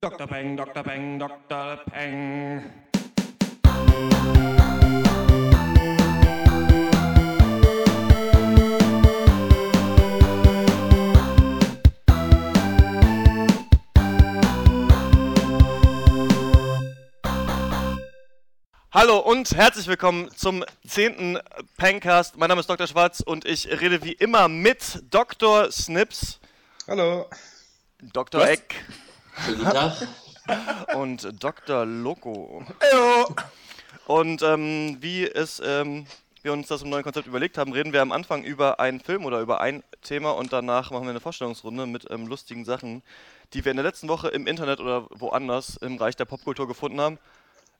Dr. Peng, Dr. Peng, Dr. Peng. Hallo und herzlich willkommen zum 10. Pencast. Mein Name ist Dr. Schwarz und ich rede wie immer mit Dr. Snips, Hallo. Dr. Was? Eck Guten Tag. und Dr. Loco. Hallo. Und ähm, wie es ähm, wir uns das im neuen Konzept überlegt haben, reden wir am Anfang über einen Film oder über ein Thema und danach machen wir eine Vorstellungsrunde mit ähm, lustigen Sachen, die wir in der letzten Woche im Internet oder woanders im Reich der Popkultur gefunden haben.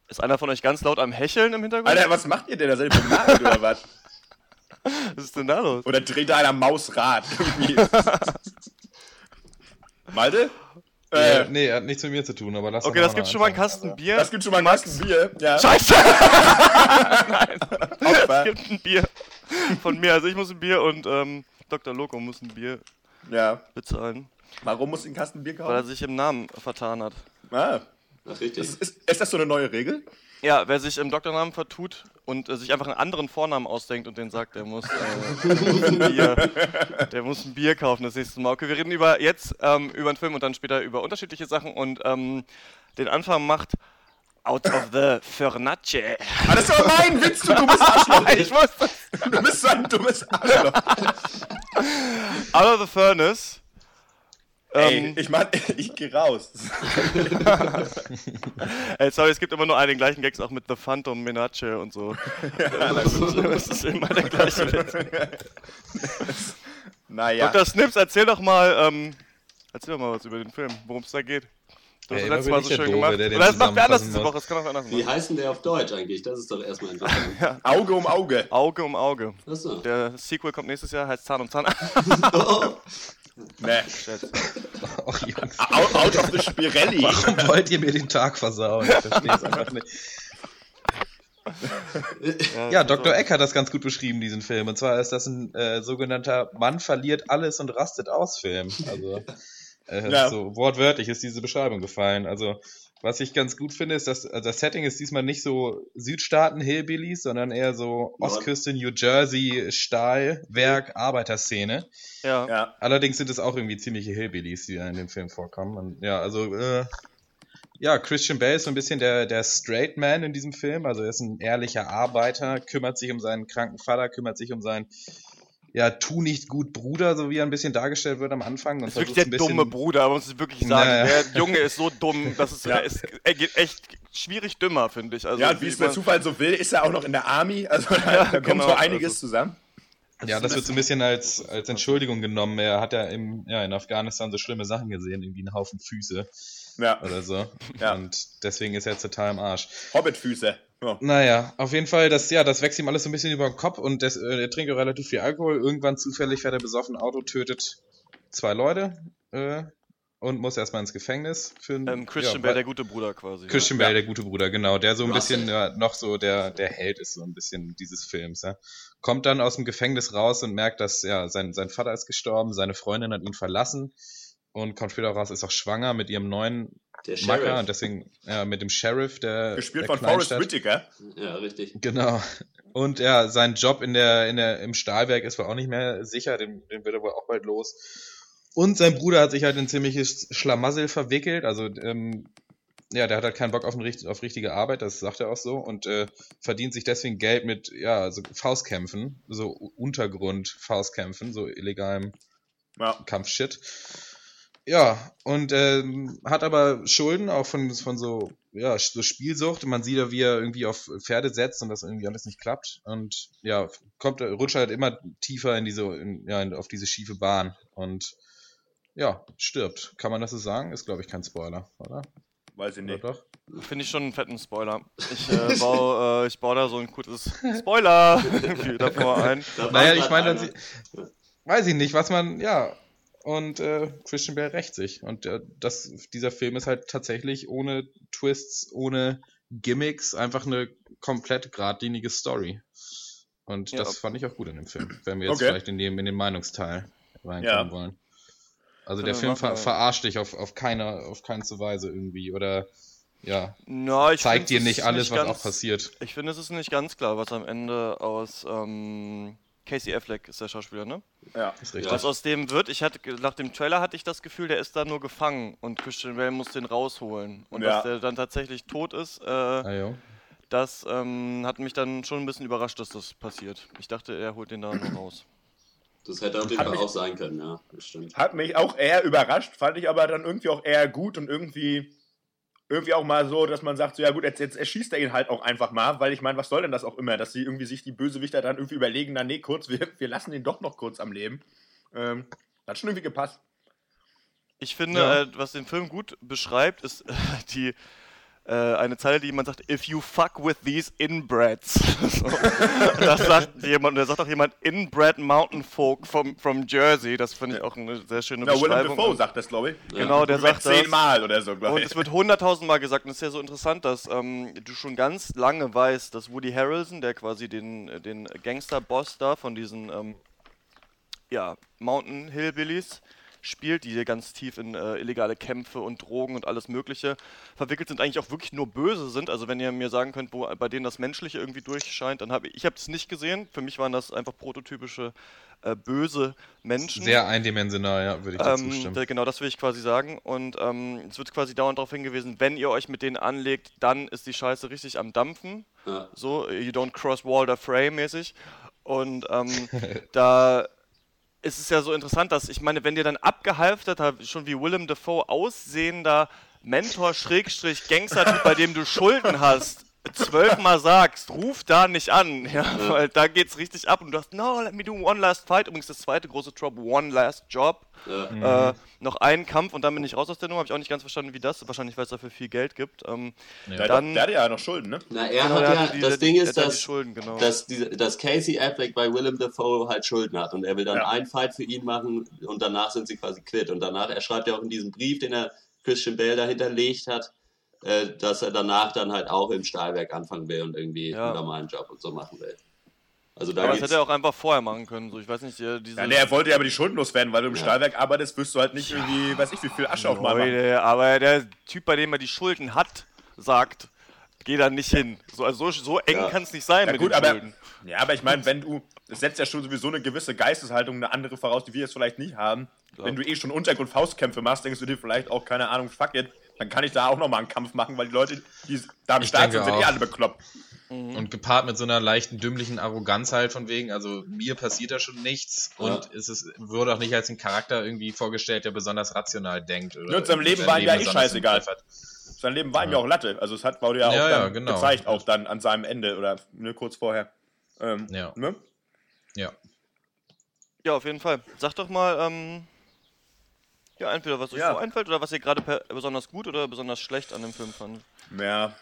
Ist einer von euch ganz laut am Hecheln im Hintergrund? Alter, was macht ihr denn da? Seid ihr begnagt oder was? Was ist denn da los? Oder dreht da einer Mausrad irgendwie? Malte? Äh, nee, er hat nichts mit mir zu tun, aber lass Okay, das gibt schon mal einen. Kasten Bier. das gibt schon mal einen Kasten Bier. Ja. Scheiße! Opfer. Es gibt ein Bier von mir. Also ich muss ein Bier und ähm, Dr. Loco muss ein Bier Ja. bezahlen, Warum muss ich einen Kasten Bier weil er kaufen? sich im Namen vertan hat. Ah. Ach, richtig. Ist, ist, ist das so eine neue Regel? Ja, wer sich im Doktornamen vertut und äh, sich einfach einen anderen Vornamen ausdenkt und den sagt, der muss, äh, der muss ein Bier, der muss ein Bier kaufen das nächste Mal. Okay, wir reden über jetzt ähm, über einen Film und dann später über unterschiedliche Sachen und ähm, den Anfang macht Out of the Furnace. Ah, das ist aber mein Witz, du dummes Arschloch. ich wusste Du bist so ein dummes Arschloch. Out of the Furnace. Ey, Ähm, ich mach, ich geh raus. Ey, sorry, es gibt immer nur einen gleichen Gags auch mit The Phantom Menace und so. das, ist, das ist immer der gleiche Witz. Naja. Dr. Snips, erzähl doch mal, ähm, erzähl doch mal was über den Film, worum es da geht. Du hast Ey, das letzte Mal so schön Doofe, gemacht. Oder das macht wer anders diese. Woche, das kann auch anders Wie machen. heißt denn der auf Deutsch eigentlich? Das ist doch erstmal interessant. Auge um Auge. Auge um Auge. Achso. Der Sequel kommt nächstes Jahr, heißt Zahn um Zahn. Oh, Ne. Schätze. Ach, Jungs, Out, out of the Spirelli. warum wollt ihr mir den Tag versauen? Ich verstehe es einfach nicht. Ja, Dr. Eck hat das ganz gut beschrieben, diesen Film. Und zwar ist das ein äh, sogenannter Mann verliert alles und rastet aus Film. Also, äh, Ja. so wortwörtlich ist diese Beschreibung gefallen. Also, was ich ganz gut finde, ist, dass also das Setting ist diesmal nicht so Südstaaten-Hillbillies, sondern eher so Ostküste, New Jersey, Stahlwerk, Arbeiterszene. Ja. Ja. Allerdings sind es auch irgendwie ziemliche Hillbillies, die da in dem Film vorkommen. Und ja, also, äh, ja, Christian Bale ist so ein bisschen der, der Straight Man in diesem Film. Also er ist ein ehrlicher Arbeiter, kümmert sich um seinen kranken Vater, kümmert sich um seinen, ja, tu nicht gut Bruder, so wie er ein bisschen dargestellt wird am Anfang. Und Das ist wirklich der ein bisschen- dumme Bruder, aber man muss es wirklich sagen. Naja. Der Junge ist so dumm, dass es Ja. er ist, er geht echt schwierig dümmer, finde ich. Also, Ja, und wie es der Zufall so will, ist er auch noch in der Army. Also da, Ja, da kommt genau, so einiges also- zusammen. Ja, das wird so ein bisschen als, als Entschuldigung genommen. Er hat ja, im, ja in Afghanistan so schlimme Sachen gesehen, irgendwie einen Haufen Füße Ja. oder so. Ja. Und deswegen ist er jetzt total im Arsch. Hobbitfüße. Ja. Naja, auf jeden Fall, das, ja, das wächst ihm alles so ein bisschen über den Kopf und das, äh, er trinkt auch relativ viel Alkohol. Irgendwann zufällig fährt er besoffen Auto, tötet zwei Leute äh, und muss erstmal ins Gefängnis. Für ähm, Christian ja, Bale, der gute Bruder quasi. Christian Ja. Bale, der gute Bruder, genau, der so ein Russell. bisschen ja, noch so der, der Held ist, so ein bisschen dieses Films. Ja. Kommt dann aus dem Gefängnis raus und merkt, dass ja, sein, sein Vater ist gestorben, seine Freundin hat ihn verlassen und kommt später raus, ist auch schwanger mit ihrem neuen der Macker und deswegen ja, mit dem Sheriff, der. Gespielt der von Forrest. Whitaker. Ja, richtig. Genau. Und ja, sein Job in der, in der, im Stahlwerk ist wohl auch nicht mehr sicher, den, den wird er wohl auch bald los. Und sein Bruder hat sich halt in ziemliches Schlamassel verwickelt, also ähm, ja, der hat halt keinen Bock auf, ein, richt- auf richtige Arbeit, das sagt er auch so, und äh, verdient sich deswegen Geld mit, ja, so Faustkämpfen, so Untergrund-Faustkämpfen, so illegalem Ja. Kampfshit. Ja, und ähm, hat aber Schulden auch von, von so, ja, so Spielsucht. Man sieht ja, wie er irgendwie auf Pferde setzt und das irgendwie alles nicht klappt. Und ja, kommt, rutscht halt immer tiefer in diese, in, ja, in, auf diese schiefe Bahn. Und ja, stirbt. Kann man das so sagen? Ist, glaube ich, kein Spoiler, oder? Weiß ich Oder nicht. doch? Finde ich schon einen fetten Spoiler. Ich, äh, baue, äh, ich baue da so ein gutes Spoiler davor ein. Naja, ich meine, weiß ich nicht, was man, ja. Und äh, Christian Bale rächt sich. Und äh, das, dieser Film ist halt tatsächlich ohne Twists, ohne Gimmicks, einfach eine komplett geradlinige Story. Und Ja. das fand ich auch gut in dem Film, wenn wir jetzt Okay. vielleicht in, dem, in den Meinungsteil reinkommen Ja. wollen. Also der Film ver verarscht dich auf, auf keine auf keinste Weise irgendwie oder ja, Na, zeigt find, dir nicht alles, was ganz- auch passiert. Ich finde, es ist nicht ganz klar, was am Ende aus ähm, Casey Affleck ist der Schauspieler, ne? Ja. Ist richtig. Was aus dem wird, ich hatte nach dem Trailer hatte ich das Gefühl, der ist da nur gefangen und Christian Bale muss den rausholen. Und Ja. dass der dann tatsächlich tot ist, äh, Ah, das ähm, hat mich dann schon ein bisschen überrascht, dass das passiert. Ich dachte, er holt den da nur raus. Das hätte auf jeden Fall auch sein können, ja. Das stimmt. Hat mich auch eher überrascht, fand ich aber dann irgendwie auch eher gut und irgendwie, irgendwie auch mal so, dass man sagt, so ja gut, jetzt, jetzt erschießt er ihn halt auch einfach mal, weil ich meine, was soll denn das auch immer, dass sie irgendwie sich die Bösewichter dann irgendwie überlegen, na nee, kurz, wir, wir lassen ihn doch noch kurz am Leben. Ähm, hat schon irgendwie gepasst. Ich finde, Ja. äh, was den Film gut beschreibt, ist äh, die eine Zeile, die jemand sagt, if you fuck with these inbreds. so. Und das sagt jemand, und da sagt auch jemand, inbred mountain folk from, from Jersey. Das finde ich auch eine sehr schöne Na, Willem Beschreibung. Dafoe Und- sagt das, glaube ich. Genau, der sagt das. zehnmal oder so, glaube Und ich. es wird hunderttausendmal gesagt, und es ist ja so interessant, dass ähm, du schon ganz lange weißt, dass Woody Harrelson, der quasi den, äh, den Gangster-Boss da von diesen ähm, ja, Mountain Hillbillies spielt, die hier ganz tief in äh, illegale Kämpfe und Drogen und alles Mögliche verwickelt sind, eigentlich auch wirklich nur böse sind. Also wenn ihr mir sagen könnt, wo bei denen das Menschliche irgendwie durchscheint, dann habe ich, ich habe es nicht gesehen. Für mich waren das einfach prototypische äh, böse Menschen. Sehr eindimensional, ja, würde ich dazu Ähm, stimmen. genau, das will ich quasi sagen. Und ähm, es wird quasi dauernd darauf hingewiesen, wenn ihr euch mit denen anlegt, dann ist die Scheiße richtig am Dampfen. Ja. So, you don't cross Walder Frey mäßig. Und ähm, da ist es ja so interessant, dass ich meine, wenn dir dann abgehalfterter, schon wie Willem Dafoe aussehender Mentor Schrägstrich Gangster, bei dem du Schulden hast, zwölfmal sagst, ruf da nicht an, ja, weil da geht's richtig ab und du hast, no, let me do one last fight. Übrigens das zweite große Job, one last job. Ja. Äh, noch einen Kampf und dann bin ich raus aus der Nummer. Habe ich auch nicht ganz verstanden, wie das. Wahrscheinlich, weil es dafür viel Geld gibt. Ähm, der, hat dann- doch- der hatte ja noch Schulden, ne? Na, er Genau, hat der ja, hatte die- das Ding der ist, die dass, Schulden, genau. dass, diese, dass Casey Affleck bei Willem Dafoe halt Schulden hat und er will dann Ja. einen Fight für ihn machen und danach sind sie quasi quitt. Und danach, er schreibt ja auch in diesem Brief, den er Christian Bale da hinterlegt hat, äh, dass er danach dann halt auch im Stahlwerk anfangen will und irgendwie Ja. einen normalen Job und so machen will. Also da aber das hätte er auch einfach vorher machen können. So, ich weiß nicht, äh, diese. Ja, nee, er wollte ja aber die Schulden loswerden, weil du im Ja. Stahlwerk arbeitest, wirst du halt nicht irgendwie, weiß ich, wie viel Asche auf machen. Aber der Typ, bei dem er die Schulden hat, sagt, geh da nicht hin. So, also so, so eng Ja. kann es nicht sein Ja mit gut, den aber, Schulden. ja, aber ich meine, wenn du, es setzt ja schon sowieso eine gewisse Geisteshaltung, eine andere voraus, die wir jetzt vielleicht nicht haben. Wenn du eh schon Untergrund Faustkämpfe machst, denkst du dir vielleicht auch, keine Ahnung, fuck it, dann kann ich da auch nochmal einen Kampf machen, weil die Leute, die da am Ich Start sind, sind eh alle bekloppt. Und gepaart mit so einer leichten dümmlichen Arroganz halt von wegen, also mir passiert da schon nichts Ja. und es ist, wurde auch nicht als ein Charakter irgendwie vorgestellt, der besonders rational denkt. Oder Ja, und seinem Leben war ihm ja eh scheißegal. Sein Leben war ihm ja auch Latte. Also es hat wurde ja auch Ja, ja, genau. gezeigt, auch dann an seinem Ende oder ne, kurz vorher. Ähm, Ja. ne? Ja. Ja, auf jeden Fall. Sag doch mal, ähm, ja, entweder was euch Ja. so einfällt oder was ihr gerade besonders gut oder besonders schlecht an dem Film fandet. Ja.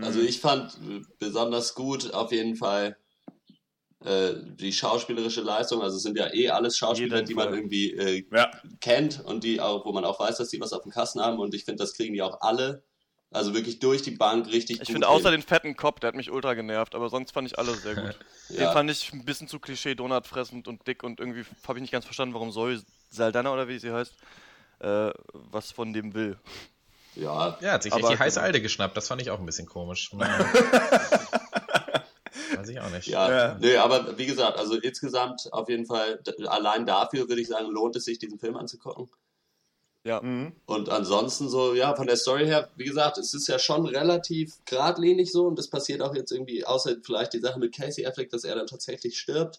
Also ich fand äh, besonders gut auf jeden Fall äh, die schauspielerische Leistung. Also es sind ja eh alles Schauspieler, Jeden die man Fall. irgendwie äh, Ja. kennt und die auch, wo man auch weiß, dass die was auf dem Kasten haben. Und ich finde, das kriegen die auch alle. Also wirklich durch die Bank richtig Ich finde außer den fetten Cop, der hat mich ultra genervt, aber sonst fand ich alle sehr gut. Den Ja. fand ich ein bisschen zu Klischee, Donut fressend und dick und irgendwie habe ich nicht ganz verstanden, warum Zoe Saldana oder wie sie heißt, äh, was von dem will. Ja, Ja, hat sich echt Aber- die heiße Alte geschnappt, das fand ich auch ein bisschen komisch. Weiß ich auch nicht. Ja, Ja. nee, aber wie gesagt, also insgesamt auf jeden Fall, allein dafür würde ich sagen, lohnt es sich, diesen Film anzugucken. Ja. Mhm. Und ansonsten so, ja, von der Story her, wie gesagt, es ist ja schon relativ geradlinig so und das passiert auch jetzt irgendwie, außer vielleicht die Sache mit Casey Affleck, dass er dann tatsächlich stirbt.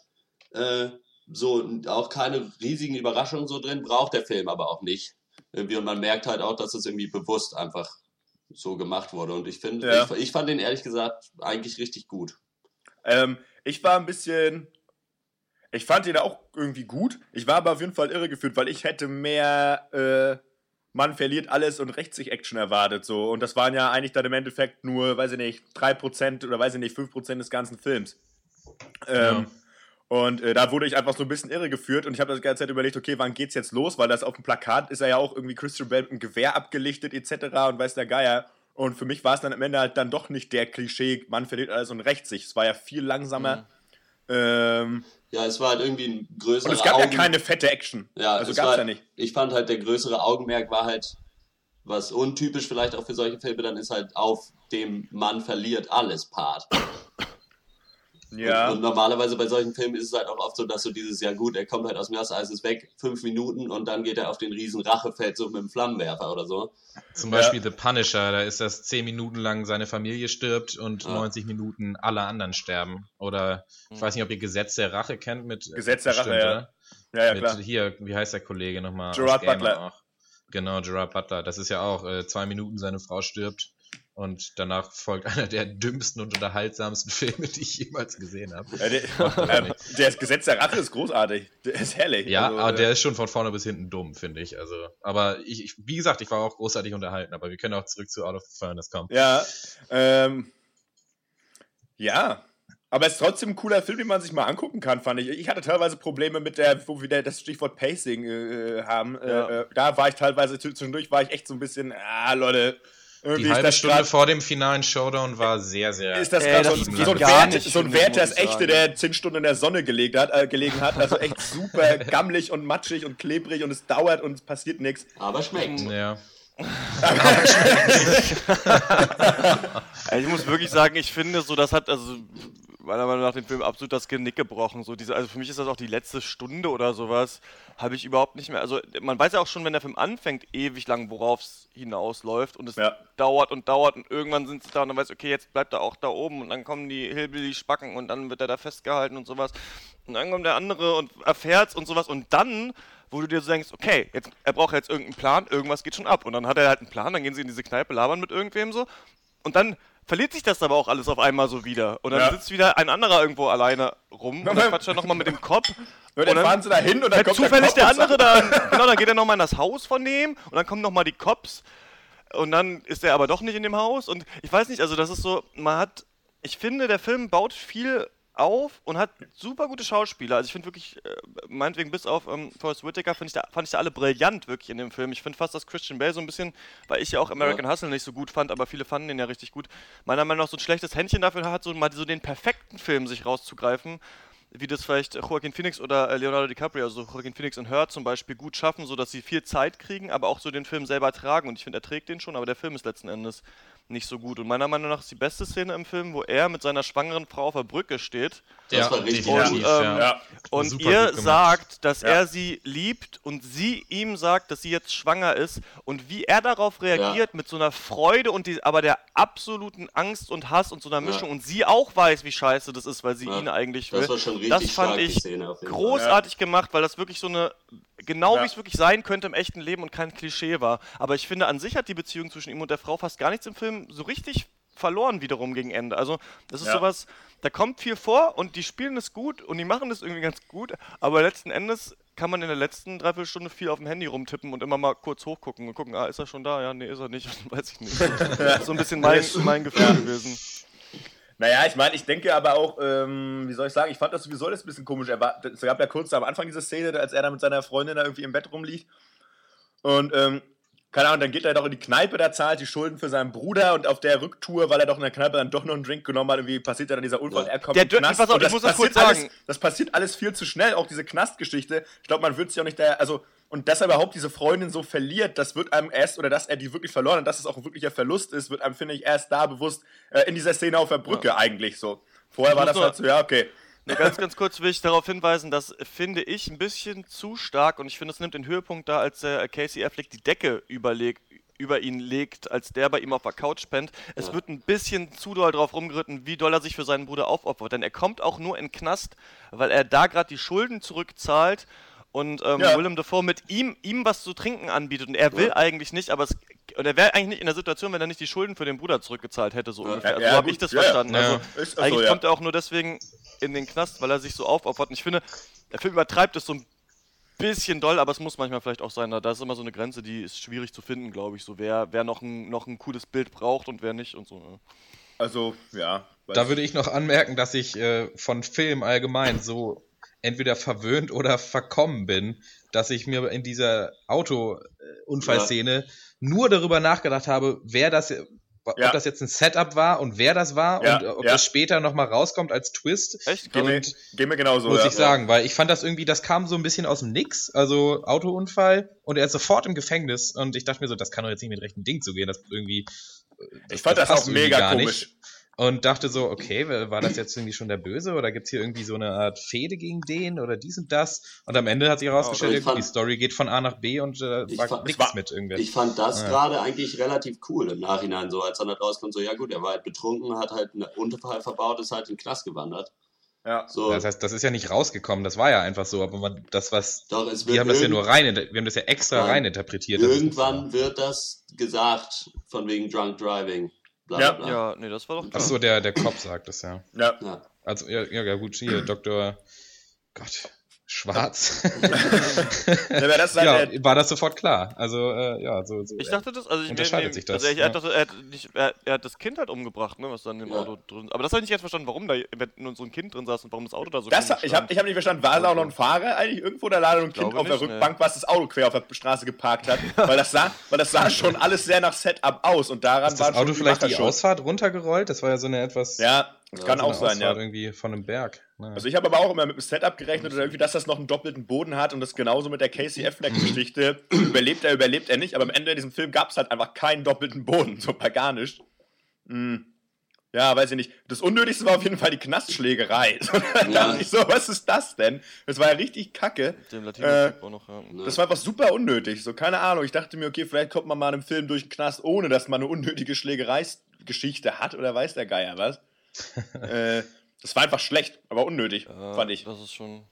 Äh, so auch keine riesigen Überraschungen so drin, braucht der Film aber auch nicht. Irgendwie, und man merkt halt auch, dass es irgendwie bewusst einfach so gemacht wurde. Und ich finde, Ja. ich, ich fand den ehrlich gesagt eigentlich richtig gut. Ähm, ich war ein bisschen. Ich fand ihn auch irgendwie gut. Ich war aber auf jeden Fall irregeführt, weil ich hätte mehr äh, Man verliert alles und rächt sich Action erwartet. So. Und das waren ja eigentlich dann im Endeffekt nur, weiß ich nicht, 3% oder weiß ich nicht, 5% des ganzen Films. Ähm, Und äh, da wurde ich einfach so ein bisschen irregeführt und ich habe das ganze Zeit überlegt, okay, wann geht's jetzt los? Weil das auf dem Plakat ist er ja auch irgendwie Christian Bale mit einem Gewehr abgelichtet etc. und weiß der Geier. Und für mich war es dann am Ende halt dann doch nicht der Klischee, man verliert alles und rächt sich. Es war ja viel langsamer. Ähm, Ja, es war halt irgendwie ein größerer und es gab ja Augen- keine fette Action. Ja, also es gab's war, ja nicht. Ich fand halt, der größere Augenmerk war halt, was untypisch vielleicht auch für solche Filme dann ist, halt auf dem Mann verliert alles Part. Ja. Und, und normalerweise bei solchen Filmen ist es halt auch oft so, dass so dieses, ja gut, er kommt halt aus dem Gas, Eis ist weg, fünf Minuten und dann geht er auf den riesen Rachefeldzug mit dem Flammenwerfer oder so. Zum Beispiel The Punisher, da ist das 10 Minuten lang seine Familie stirbt und Ja. 90 Minuten alle anderen sterben. Oder ich weiß nicht, ob ihr Gesetz der Rache kennt mit Gesetz der Rache, ja. oder? ja, ja, mit klar. hier, wie heißt der Kollege nochmal? Gerard Butler. Auch. Genau, Gerard Butler. Das ist ja auch äh, zwei Minuten, seine Frau stirbt. Und danach folgt einer der dümmsten und unterhaltsamsten Filme, die ich jemals gesehen habe. Ja, der, ähm, das Gesetz der Rache ist großartig. Der ist herrlich. Ja, Also, aber äh, der ist schon von vorne bis hinten dumm, finde ich. Also, aber ich, ich, wie gesagt, ich war auch großartig unterhalten, aber wir können auch zurück zu Out of the Furnace kommen. Ja, ähm, ja. Aber es ist trotzdem ein cooler Film, den man sich mal angucken kann, fand ich. Ich hatte teilweise Probleme mit der, wo wir da das Stichwort Pacing äh, haben. Ja. Äh, äh, da war ich teilweise, zwischendurch war ich echt so ein bisschen, ah, Leute, irgendwie Die halbe Stunde grad, vor dem finalen Showdown war sehr, sehr. ist das das so, so ein gar Wert, nicht, so ein Wert, das echte, der zehn Stunden in der Sonne gelegt hat, äh, gelegen hat. Also echt super gammelig und matschig und klebrig und es dauert und es passiert nichts. Aber schmeckt. ja. Also ich muss wirklich sagen, ich finde, so das hat also meiner Meinung nach den Film absolut das Genick gebrochen. So diese, also für mich ist das auch die letzte Stunde oder sowas, habe ich überhaupt nicht mehr. Also man weiß ja auch schon, wenn der Film anfängt, ewig lang, worauf es hinausläuft und es Ja. dauert und dauert und irgendwann sind sie da und dann weiß okay, jetzt bleibt er auch da oben und dann kommen die Hillbilly-Spacken und dann wird er da festgehalten und sowas. Und dann kommt der andere und erfährt's und sowas und dann wo du dir so denkst, okay, jetzt, er braucht jetzt irgendeinen Plan, irgendwas geht schon ab. Und dann hat er halt einen Plan, dann gehen sie in diese Kneipe, labern mit irgendwem so. Und dann verliert sich das aber auch alles auf einmal so wieder. Und dann Ja. sitzt wieder ein anderer irgendwo alleine rum und dann quatscht er nochmal mit dem Kopf. Und dann fahren sie da hin und dann Fährt kommt zufällig der Kopf und andere dann, genau, dann geht er nochmal in das Haus von dem und dann kommen nochmal die Cops und dann ist er aber doch nicht in dem Haus und ich weiß nicht, also das ist so, man hat, ich finde, der Film baut viel auf und hat super gute Schauspieler. Also ich finde wirklich, äh, meinetwegen bis auf ähm, Forrest Whitaker, ich da, fand ich da alle brillant wirklich in dem Film. Ich finde fast, dass Christian Bale so ein bisschen, weil ich ja auch American Hustle nicht so gut fand, aber viele fanden den ja richtig gut, meiner Meinung nach so ein schlechtes Händchen dafür hat, so mal so den perfekten Film sich rauszugreifen wie das vielleicht Joaquin Phoenix oder äh, Leonardo DiCaprio, also Joaquin Phoenix und Her zum Beispiel, gut schaffen, sodass sie viel Zeit kriegen, aber auch so den Film selber tragen. Und ich finde, er trägt den schon, aber der Film ist letzten Endes nicht so gut. Und meiner Meinung nach ist die beste Szene im Film, wo er mit seiner schwangeren Frau auf der Brücke steht Das war richtig definitiv, gut. ja. Ja. und ihr sagt, dass Ja. er sie liebt und sie ihm sagt, dass sie jetzt schwanger ist und wie er darauf reagiert mit so einer Freude und die, aber der absoluten Angst und Hass und so einer Mischung und sie auch weiß, wie scheiße das ist, weil sie Ja. ihn eigentlich will. Das war schon richtig das fand ich Szene auf jeden Fall. großartig gemacht, weil das wirklich so eine genau Ja. wie es wirklich sein könnte im echten Leben und kein Klischee war. Aber ich finde an sich hat die Beziehung zwischen ihm und der Frau fast gar nichts im Film so richtig verloren wiederum gegen Ende. Also das ist Ja. sowas, da kommt viel vor und die spielen es gut und die machen es irgendwie ganz gut, aber letzten Endes kann man in der letzten Dreiviertelstunde viel auf dem Handy rumtippen und immer mal kurz hochgucken und gucken, ah, ist er schon da? Ja, nee, ist er nicht, weiß ich nicht. Das ist so ein bisschen mein, mein Gefühl gewesen. Naja, ich meine, ich denke aber auch, ähm, wie soll ich sagen, ich fand das sowieso ein bisschen komisch. War, es gab ja kurz am Anfang diese Szene, als er da mit seiner Freundin da irgendwie im Bett rumliegt. Und, ähm, keine Ahnung, dann geht er doch in die Kneipe, da zahlt die Schulden für seinen Bruder und auf der Rücktour, weil er doch in der Kneipe dann doch noch einen Drink genommen hat, irgendwie passiert ja dann dieser Unfall, Ja. er kommt Der in den Knast pass auf, und ich muss das passiert kurz alles, sagen. Das passiert alles viel zu schnell, auch diese Knastgeschichte. Ich glaube, man wird sich auch nicht da, also, und dass er überhaupt diese Freundin so verliert, das wird einem erst, oder dass er die wirklich verloren hat, dass es auch ein wirklicher Verlust ist, wird einem, finde ich, erst da bewusst, äh, in dieser Szene auf der Brücke eigentlich so. Vorher war das nur- halt so, ja, okay. Nur ganz, ganz kurz will ich darauf hinweisen, das finde ich ein bisschen zu stark und ich finde, es nimmt den Höhepunkt da, als äh, Casey Affleck die Decke überlegt über ihn legt, als der bei ihm auf der Couch pennt. Es wird ein bisschen zu doll drauf rumgeritten, wie doll er sich für seinen Bruder aufopfert. Denn er kommt auch nur in Knast, weil er da gerade die Schulden zurückzahlt und ähm, Ja. Willem Dafoe mit ihm, ihm was zu trinken anbietet. Und er will eigentlich nicht, aber es, und er wäre eigentlich nicht in der Situation, wenn er nicht die Schulden für den Bruder zurückgezahlt hätte, so Ja. ach so Ja, habe ich das Ja, ja. verstanden. Ja. Also, Ist- ach so, eigentlich ja. kommt er auch nur deswegen in den Knast, weil er sich so aufopfert. Und ich finde, der Film übertreibt es so ein bisschen doll, aber es muss manchmal vielleicht auch sein. Da da ist immer so eine Grenze, die ist schwierig zu finden, glaube ich. So, wer, wer noch, ein, noch ein cooles Bild braucht und wer nicht und so. ja. Also, ja. Da würde ich noch anmerken, dass ich äh, von Film allgemein so entweder verwöhnt oder verkommen bin, dass ich mir in dieser Autounfallszene nur darüber nachgedacht habe, wer das ob Ja. das jetzt ein Setup war und wer das war Ja, und äh, ob ja. das später nochmal rauskommt als Twist. Echt? Geht mir, geht mir genauso. muss ja. ich sagen, weil ich fand das irgendwie, das kam so ein bisschen aus dem Nix, also Autounfall und er ist sofort im Gefängnis und ich dachte mir so, das kann doch jetzt nicht mit rechten Ding zugehen, das irgendwie. äh, Ich fand das, passt auch mega komisch. Und dachte so, okay, war das jetzt irgendwie schon der Böse oder gibt's hier irgendwie so eine Art Fehde gegen den oder dies und das? Und am Ende hat sich herausgestellt, gut, die fand- Story geht von A nach B und äh, Ich war fand- nichts war- mit irgendwer. Ich fand das Ja. gerade eigentlich relativ cool im Nachhinein, so als dann halt rauskommt, so ja gut, er war halt betrunken, hat halt einen Unterfall verbaut, ist halt in den Knast gewandert. Ja. So, Das heißt, das ist ja nicht rausgekommen, das war ja einfach so, aber man, das, was, doch, es wird die haben das ja nur rein, wir haben das ja extra rein interpretiert. es. Irgendwann wird das gesagt, von wegen Drunk Driving. Bla, Ja. bla. Ja, nee, das war doch Ach klar. so, der, der Kopf sagt es ja. Ja. Ja. Also, ja, ja, ja, gut, hier, Dr. Gott, Schwarz. Ja, das ist der, ja, war das sofort klar. Also, äh, ja, so, so. Ich dachte das, also ich Unterscheidet nee, sich das, Also ich, ja. er, dachte, er, hat nicht, er, er hat das Kind halt umgebracht, ne, was dann im Ja. Auto drin. Aber das habe ich nicht ganz verstanden, warum da nur so ein Kind drin saß und warum das Auto da so das, ich habe ich hab nicht verstanden, war da auch noch ein Fahrer eigentlich irgendwo, da lag ein Kind auf der ne. Rückbank, was das Auto quer auf der Straße geparkt hat, weil das sah, weil das sah schon alles sehr nach Setup aus und daran ist das schon Auto vielleicht die Überraschungen. Ausfahrt runtergerollt? Das war ja so eine etwas. Ja, Ja, kann auch sein, Ausfahrt ja. irgendwie von einem Berg. Naja. Also ich habe aber auch immer mit dem Setup gerechnet oder irgendwie, dass das noch einen doppelten Boden hat und das genauso mit der Casey Affleck-Geschichte. überlebt er, überlebt er nicht, aber am Ende in diesem Film gab es halt einfach keinen doppelten Boden, so bei gar nicht. Hm. Ja, weiß ich nicht. Das Unnötigste war auf jeden Fall die Knastschlägerei. Da Ja. dachte ich so, was ist das denn? Das war ja richtig kacke. Dem Äh, noch, ja. Ne? Das war einfach super unnötig. So, keine Ahnung. Ich dachte mir, okay, vielleicht kommt man mal in einem Film durch den Knast, ohne dass man eine unnötige Schlägereigeschichte hat oder weiß der Geier was. Äh, das war einfach schlecht, aber unnötig, Ja, fand ich. Das ist schon.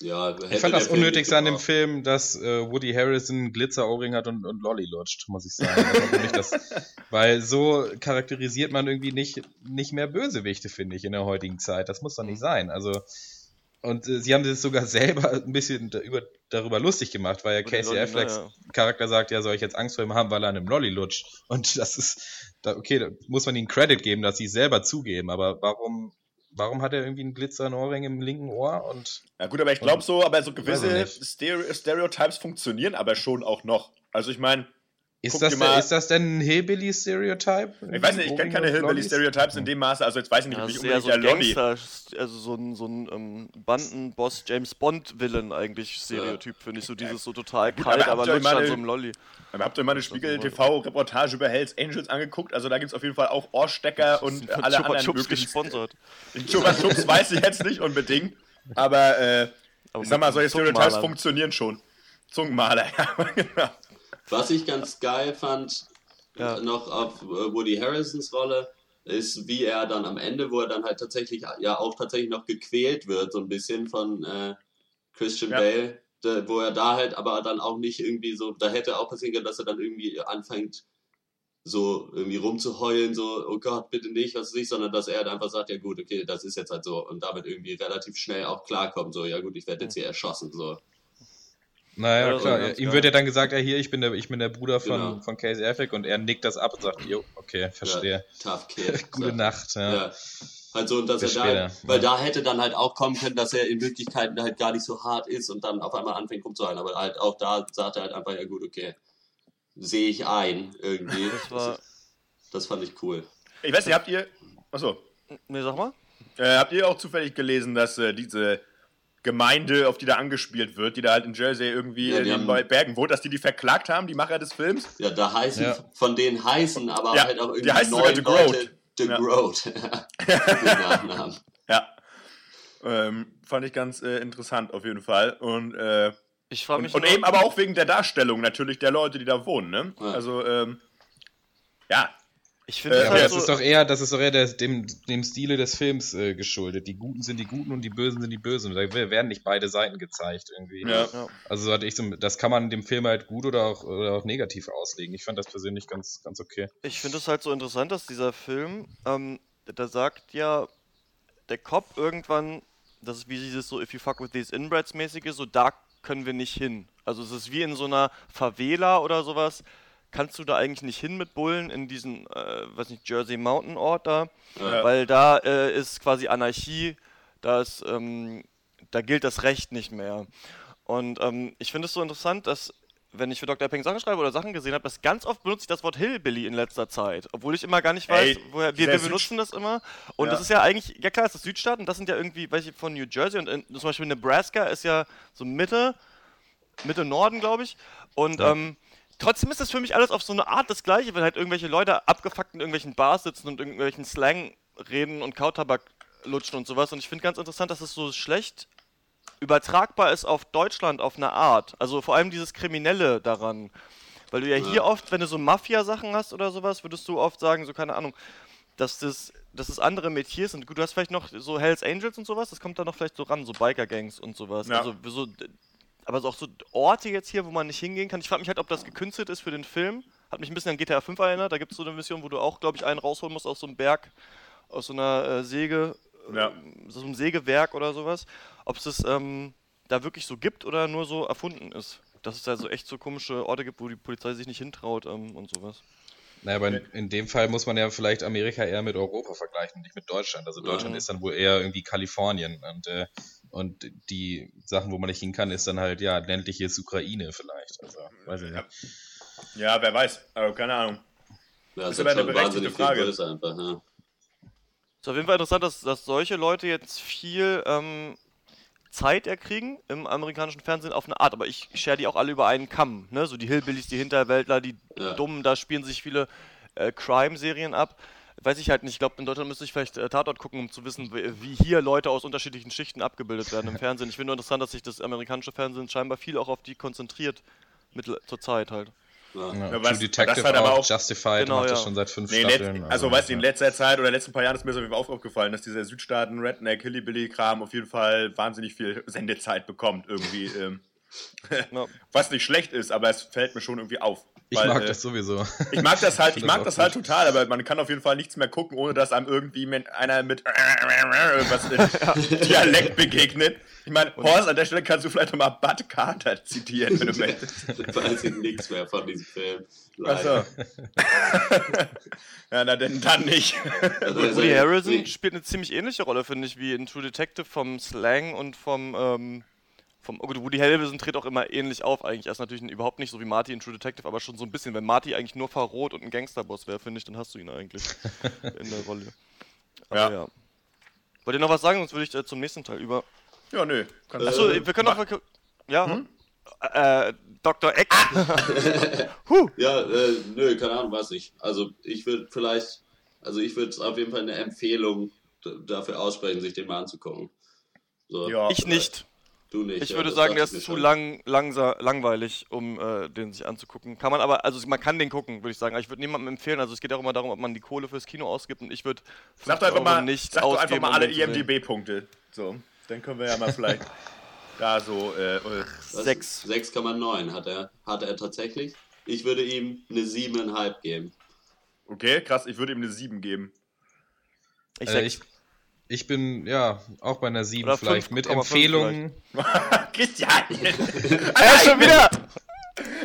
Ja, Ich fand das Film Unnötigste an dem. Film, dass äh, Woody Harrison Glitzer-Ohrring hat und, und Lolly lutscht, muss ich sagen. Das das, weil so charakterisiert man irgendwie nicht, nicht mehr Bösewichte, finde ich, in der heutigen Zeit. Das muss doch nicht sein. Also, und äh, sie haben sich sogar selber ein bisschen da, über, darüber lustig gemacht, weil ja Casey Afflecks Charakter sagt, ja, soll ich jetzt Angst vor ihm haben, weil er an einem Lolly lutscht. Und das ist, da, okay, da muss man ihnen Credit geben, dass sie es selber zugeben, aber warum, warum hat er irgendwie einen glitzernden Ohrring im linken Ohr und Ja gut, aber ich glaube so, aber so gewisse Stereotypes funktionieren aber schon auch noch. Also ich meine, Ist das, mal- ist das denn ein Hillbilly-Stereotype? ich weiß nicht, ich kenne keine Hillbilly-Stereotypes in dem Maße, also jetzt weiß ich nicht, Ja, ist eher unbedingt so der ein Lolli. Gangster, also so ein, so ein ähm, Bandenboss James Bond-Villain eigentlich Stereotyp, finde ich. So dieses so total Gut, kalt, aber aber habt ihr lutscht an meine- so einem Lolli. Aber habt ihr mal eine Spiegel-TV-Reportage über Hells Angels angeguckt? Also da gibt es auf jeden Fall auch Ohrstecker und Von alle Chupa anderen Chups möglichen... gesponsert. Chupa Chups weiß ich jetzt nicht unbedingt, aber äh, Aber ich sag mal, solche Stereotypes funktionieren schon. Zungenmaler, ja, genau. Was ich ganz geil fand, Ja. noch auf äh, Woody Harrisons Rolle, ist, wie er dann am Ende, wo er dann halt tatsächlich, ja auch tatsächlich noch gequält wird, so ein bisschen von äh, Christian Ja. Bale, da, wo er da halt aber dann auch nicht irgendwie so, da hätte auch passieren können, dass er dann irgendwie anfängt, so irgendwie rumzuheulen, so, oh Gott, bitte nicht, was weiß ich, sondern dass er halt einfach sagt, ja gut, okay, das ist jetzt halt so und damit irgendwie relativ schnell auch klarkommt, so, ja gut, ich werde jetzt hier erschossen, so. Naja, Ja, klar. so Ihm wird ja dann gesagt, ja, hier, ich bin der, ich bin der Bruder von, Genau. von Casey Affleck und er nickt das ab und sagt, jo, okay, verstehe. Ja, tough kid. Gute. Nacht, ja. Ja. Halt so, und dass er Bis da, später, weil ja. da hätte dann halt auch kommen können, dass er in Wirklichkeit halt gar nicht so hart ist und dann auf einmal anfängt rumzuhalten. Aber halt auch da sagt er halt einfach, ja gut, okay, sehe ich ein, irgendwie. Das war. das fand ich cool. Ich weiß nicht, habt ihr... Achso. Ne, sag mal. Äh, habt ihr auch zufällig gelesen, dass äh, diese Gemeinde, auf die da angespielt wird, die da halt in Jersey irgendwie Ja, in die den haben- Bergen wohnt, dass die die verklagt haben, die Macher des Films? Ja, da heißen, Ja. von denen heißen, aber Ja, halt auch die irgendwie heißen sogar neun The Leute Groat. The Ja. Groat. Nachnamen. Ja. Ähm, fand ich ganz äh, interessant auf jeden Fall. Und, äh, Ich und, mich. und eben aber auch wegen der Darstellung natürlich der Leute, die da wohnen, ne? Ja. Also, ähm, ja. Ich finde Äh, es Aber halt das so. ist doch eher, das ist doch eher der, dem, dem Stile des Films äh, geschuldet. Die Guten sind die Guten und die Bösen sind die Bösen. Da werden nicht beide Seiten gezeigt irgendwie. Ja. ja. Also so hatte ich so, das kann man dem Film halt gut oder auch, oder auch negativ auslegen. Ich fand das persönlich ganz, ganz okay. Ich finde es halt so interessant, dass dieser Film, ähm, da sagt ja der Cop irgendwann, das ist wie dieses so, if you fuck with these inbreds mäßige, so da können wir nicht hin. Also es ist wie in so einer Favela oder sowas. Kannst du da eigentlich nicht hin mit Bullen in diesen, äh, weiß nicht, Jersey Mountain Ort da? Ja. Weil da äh, ist quasi Anarchie, da ist, ähm, da gilt das Recht nicht mehr. Und ähm, ich finde es so interessant, dass wenn ich für Dr. Peng Sachen schreibe oder Sachen gesehen habe, dass ganz oft benutze ich das Wort Hillbilly in letzter Zeit. Obwohl ich immer gar nicht weiß, Ey, woher. Wir, wir benutzen das immer. Und Ja. das ist ja eigentlich, ja klar, es ist Südstaaten, das sind ja irgendwie welche von New Jersey und in, zum Beispiel Nebraska ist ja so Mitte, Mitte Norden, glaube ich. Und Ja. ähm, trotzdem ist das für mich alles auf so eine Art das Gleiche, wenn halt irgendwelche Leute abgefuckt in irgendwelchen Bars sitzen und irgendwelchen Slang reden und Kautabak lutschen und sowas. Und ich finde ganz interessant, dass es so schlecht übertragbar ist auf Deutschland auf eine Art. Also vor allem dieses Kriminelle daran. Weil du ja, Ja. hier oft, wenn du so Mafia-Sachen hast oder sowas, würdest du oft sagen, so keine Ahnung, dass das, dass das andere Metiers sind. Gut, du hast vielleicht noch so Hells Angels und sowas, das kommt da noch vielleicht so ran, so Biker-Gangs und sowas. Ja. Also so, aber so auch so Orte jetzt hier, wo man nicht hingehen kann. Ich frage mich halt, ob das gekünstelt ist für den Film. Hat mich ein bisschen an GTA 5 erinnert. Da gibt es so eine Mission, wo du auch, glaube ich, einen rausholen musst aus so einem Berg, aus so einer äh, Säge, Ja. äh, so einem Sägewerk oder sowas. Ob es das ähm, da wirklich so gibt oder nur so erfunden ist. Dass es da so echt so komische Orte gibt, wo die Polizei sich nicht hintraut ähm, und sowas. Naja, aber in, in dem Fall muss man ja vielleicht Amerika eher mit Europa vergleichen, nicht mit Deutschland. Also Deutschland Mhm. ist dann wohl eher irgendwie Kalifornien und, äh, und die Sachen, wo man nicht hin kann, ist dann halt, ja, ländliches Ukraine vielleicht. Also, weiß ich nicht. Ja, wer weiß. Also, keine Ahnung. Ja, Ist ist aber eine berechtigte Frage. einfach, ja. Ist auf jeden Fall interessant, dass, dass solche Leute jetzt viel ähm, Zeit erkriegen im amerikanischen Fernsehen auf eine Art, aber ich schere die auch alle über einen Kamm, ne? So die Hillbillies, die Hinterwäldler, die Ja. Dummen, da spielen sich viele äh, Crime-Serien ab. Weiß ich halt nicht. Ich glaube, in Deutschland müsste ich vielleicht äh, Tatort gucken, um zu wissen, wie, hier Leute aus unterschiedlichen Schichten abgebildet werden im Fernsehen. Ich finde nur interessant, dass sich das amerikanische Fernsehen scheinbar viel auch auf die konzentriert mit, zur Zeit halt. Ja. Ja, True was- Detective das hat aber auch, auch- Justified Genau, macht das ja. schon seit fünf Nee, letz, Staffeln. also weißt du, in letzter Zeit oder in den letzten paar Jahren ist mir so auf jeden Fall auch aufgefallen, dass dieser Südstaaten Redneck Hillybilly Kram auf jeden Fall wahnsinnig viel Sendezeit bekommt irgendwie. Ähm, Was nicht schlecht ist, aber es fällt mir schon irgendwie auf. Ich Weil, mag äh, das sowieso. Ich mag das halt, ich das mag auch das halt total, aber man kann auf jeden Fall nichts mehr gucken, ohne dass einem irgendwie mit einer mit was in Dialekt begegnet. Ich meine, Horst, an der Stelle kannst du vielleicht nochmal Bud Carter zitieren, wenn du möchtest. Ich weiß ich nichts mehr von diesem Film. Achso. ja, na denn dann nicht. Also, Woody also, Harrelson wie- spielt eine ziemlich ähnliche Rolle, finde ich, wie in True Detective vom Slang und vom, ähm, vom oh gut, Woody Harrelson tritt auch immer ähnlich auf eigentlich. Er ist natürlich überhaupt nicht so wie Marty in True Detective, aber schon so ein bisschen. Wenn Marty eigentlich nur verrot und ein Gangsterboss wäre, finde ich, dann hast du ihn eigentlich in der Rolle. Aber Ja. ja. Wollt ihr noch was sagen, sonst würde ich äh, zum nächsten Teil über. Ja, nö. Kannst Achso, Äh, wir können auch. Ja. Hm? Äh, Dr. Eck. Ja, äh, nö, keine Ahnung, weiß nicht. Also ich würde vielleicht, also ich würde auf jeden Fall eine Empfehlung dafür aussprechen, sich den mal anzugucken. So, Ja. Ich nicht. Du nicht. Ich ja, würde sagen, der ist zu lang, langsa langweilig, um äh, den sich anzugucken. Kann man aber, also man kann den gucken, würde ich sagen. Ich würde niemandem empfehlen. Also es geht auch immer darum, ob man die Kohle fürs Kino ausgibt und ich würde Sag doch einfach 50 mal, nicht sag doch einfach ausgeben, mal alle. IMDB-Punkte. So, dann können wir ja mal vielleicht da so. Äh, äh, Was? Sechs. 6,9 hat er, hat er tatsächlich. Ich würde ihm eine 7,5 geben. okay, krass, ich würde ihm eine 7 geben. Ich Äh, ich, ich bin, ja, auch bei einer 7 Oder vielleicht. Mit 5,5 Empfehlungen. Christian! Äh, schon wieder!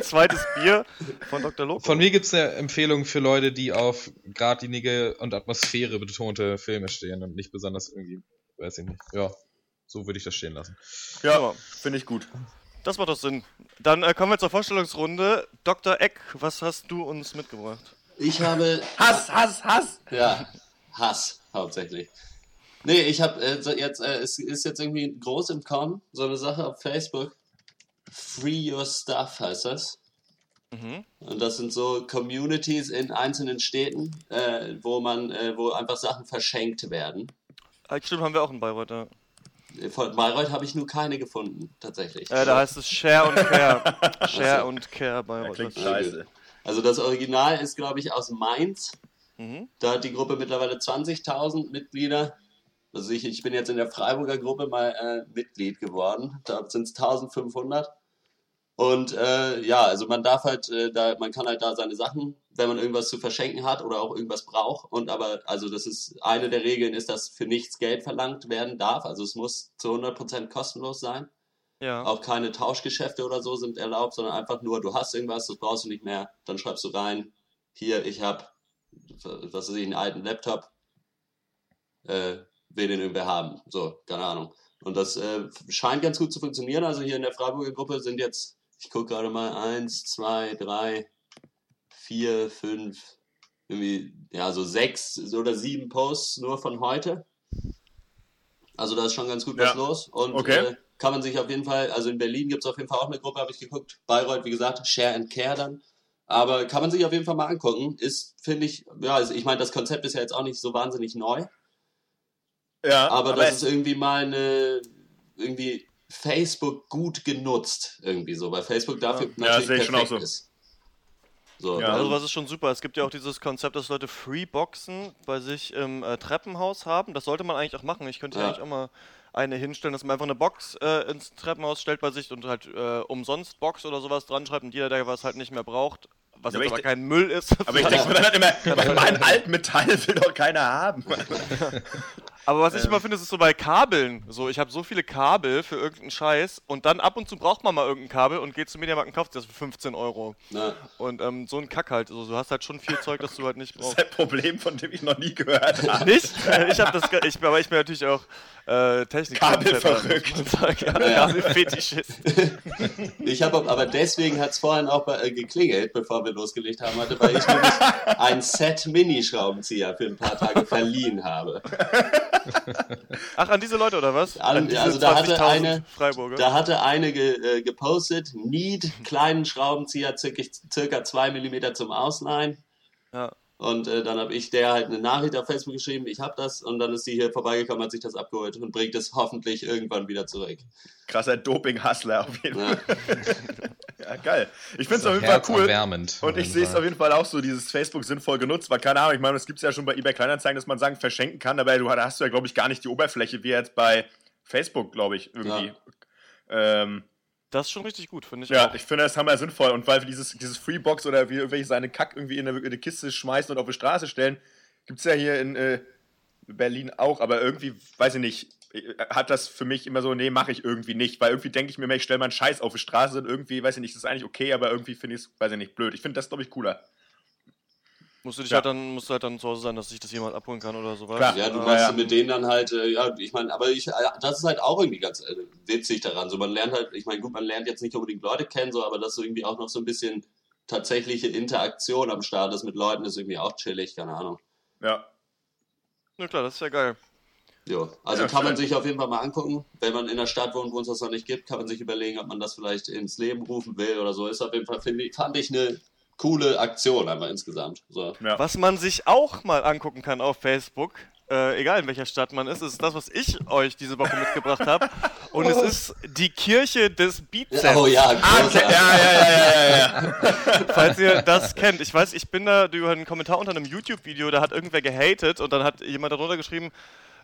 Zweites Bier von Dr. Loco. Von mir gibt es eine Empfehlung für Leute, die auf geradlinige und Atmosphäre betonte Filme stehen und nicht besonders irgendwie, weiß ich nicht. Ja, so würde ich das stehen lassen. ja, finde ich gut. Das macht doch Sinn. Dann äh, kommen wir zur Vorstellungsrunde. Dr. Eck, was hast du uns mitgebracht? Ich habe Hass, Hass, Hass! Ja, Hass hauptsächlich. Nee, ich habe äh, so jetzt, äh, es ist jetzt irgendwie groß im Kommen, so eine Sache auf Facebook. Free Your Stuff heißt das. Mhm. Und das sind so Communities in einzelnen Städten, äh, wo man, äh, wo einfach Sachen verschenkt werden. Ah, stimmt, haben wir auch in Bayreuth. Ja. Von Bayreuth habe ich nur keine gefunden, tatsächlich. Äh, da heißt es Share und Care. Share Ach so. und Care Bayreuth. klingt Das- scheiße. Also das Original ist, glaube ich, aus Mainz. Mhm. Da hat die Gruppe mittlerweile 20.000 Mitglieder. Also ich, ich bin jetzt in der Freiburger Gruppe mal äh, Mitglied geworden. Da sind es 1500. Und äh, ja, also man darf halt, äh, da, man kann halt da seine Sachen, wenn man irgendwas zu verschenken hat oder auch irgendwas braucht. Und aber, also das ist eine der Regeln, ist, dass für nichts Geld verlangt werden darf. Also es muss zu 100% kostenlos sein. Ja. Auch keine Tauschgeschäfte oder so sind erlaubt, sondern einfach nur, du hast irgendwas, das brauchst du nicht mehr, dann schreibst du rein, hier, ich habe, was weiß ich, einen alten Laptop, äh, will den irgendwer haben. So, keine Ahnung. Und das äh, scheint ganz gut zu funktionieren. Also hier in der Freiburger Gruppe sind jetzt ich gucke gerade mal, eins, zwei, drei, vier, fünf, irgendwie, ja, so sechs oder sieben Posts nur von heute. Also da ist schon ganz gut was Ja. los. Und Okay. äh, kann man sich auf jeden Fall, also in Berlin gibt es auf jeden Fall auch eine Gruppe, habe ich geguckt. Bayreuth, wie gesagt, Share and Care dann. Aber kann man sich auf jeden Fall mal angucken. Ist, finde ich, ja, also ich meine, das Konzept ist ja jetzt auch nicht so wahnsinnig neu. Ja, Aber, das es- ist irgendwie mal eine, irgendwie Facebook gut genutzt, irgendwie so, weil Facebook dafür Ja, natürlich sehe ich schon auch perfekt so. ist. So, Ja. Also was ist schon super. Es gibt ja auch dieses Konzept, dass Leute Freeboxen bei sich im äh, Treppenhaus haben. Das sollte man eigentlich auch machen. Ich könnte ja. Ja. eigentlich auch mal eine hinstellen, dass man einfach eine Box äh, ins Treppenhaus stellt bei sich und halt äh, umsonst Box oder sowas dran schreibt und jeder, der was halt nicht mehr braucht, was Aber aber kein Müll ist. aber ich denke mir dann halt immer, mein Altmetall will doch keiner haben. Aber was ich immer finde, ist so bei Kabeln. So, ich habe so viele Kabel für irgendeinen Scheiß und dann ab und zu braucht man mal irgendein Kabel und geht zum Mediamarkt und kauft das für 15 Euro. na, Und ähm, so ein Kack halt. Also, du hast halt schon viel Zeug, das du halt nicht Das ist brauchst. ein Problem, von dem ich noch nie gehört habe. Nicht? Ich habe das, ich, aber ich bin natürlich auch äh, Technik. Kabelverrückt. Ja, Kabelfetischist. ich habe aber deswegen hat es vorhin auch bei, äh, geklingelt, bevor wir losgelegt haben, hatte, weil ich nämlich ein Set Mini-Schraubenzieher für ein paar Tage verliehen habe. Ach, an diese Leute oder was? An- diese also da hatte 20.000 eine- Freiburger. Da hatte eine ge, äh, gepostet, Need, kleinen Schraubenzieher, circa, circa 2 mm zum Ausleihen. Ja. Und äh, dann habe ich der halt eine Nachricht auf Facebook geschrieben, ich habe das. Und dann ist sie hier vorbeigekommen, hat sich das abgeholt und bringt es hoffentlich irgendwann wieder zurück. Krasser Doping-Hustler auf jeden Ja. Fall. Ja, geil. Ich finde es auf jeden Fall cool. Und ich sehe es auf jeden Fall auch so, dieses Facebook sinnvoll genutzt, weil keine Ahnung, ich meine, das gibt es ja schon bei eBay Kleinanzeigen, dass man Sachen verschenken kann, aber du, da hast du ja, glaube ich, gar nicht die Oberfläche wie jetzt bei Facebook, glaube ich, irgendwie. Ähm, Das ist schon richtig gut, finde ich. ja, auch. ich finde das hammer sinnvoll und weil wir dieses, dieses Freebox oder wie irgendwelche seine Kack irgendwie in eine, in eine Kiste schmeißen und auf die Straße stellen, gibt es ja hier in äh, Berlin auch, aber irgendwie, weiß ich nicht, äh, hat das für mich immer so, nee, mache ich irgendwie nicht, weil irgendwie denke ich mir, ich stelle mal einen Scheiß auf die Straße und irgendwie, weiß ich nicht, das ist eigentlich okay, aber irgendwie finde ich es, weiß ich nicht, blöd. Ich finde das, glaube ich, cooler. Musst du dich Ja. halt dann, musst du halt dann zu Hause sein, dass sich das jemand abholen kann oder sowas. Klar. Ja, du machst ja. mit denen dann halt, äh, ja, ich meine, aber ich, das ist halt auch irgendwie ganz äh, witzig daran. So, man lernt halt, ich meine, gut, man lernt jetzt nicht unbedingt Leute kennen, so, aber dass so irgendwie auch noch so ein bisschen tatsächliche Interaktion am Start ist mit Leuten, ist irgendwie auch chillig, keine Ahnung. Ja. Na klar, das ist ja geil. Jo. Also Ja, kann man sich auf jeden Fall mal angucken. Wenn man in einer Stadt wohnt, wo es das noch nicht gibt, kann man sich überlegen, ob man das vielleicht ins Leben rufen will oder so. Ist auf jeden Fall, finde ich, fand ich eine coole Aktion einfach insgesamt. So. Ja. Was man sich auch mal angucken kann auf Facebook, äh, egal in welcher Stadt man ist, ist das, was ich euch diese Woche mitgebracht habe. Und es ist die Kirche des Bizeps. Oh ja, Ah, großartig. ja, ja, ja, ja, ja. Falls ihr das kennt. Ich weiß, ich bin da über einen Kommentar unter einem YouTube-Video, da hat irgendwer gehatet und dann hat jemand darunter geschrieben,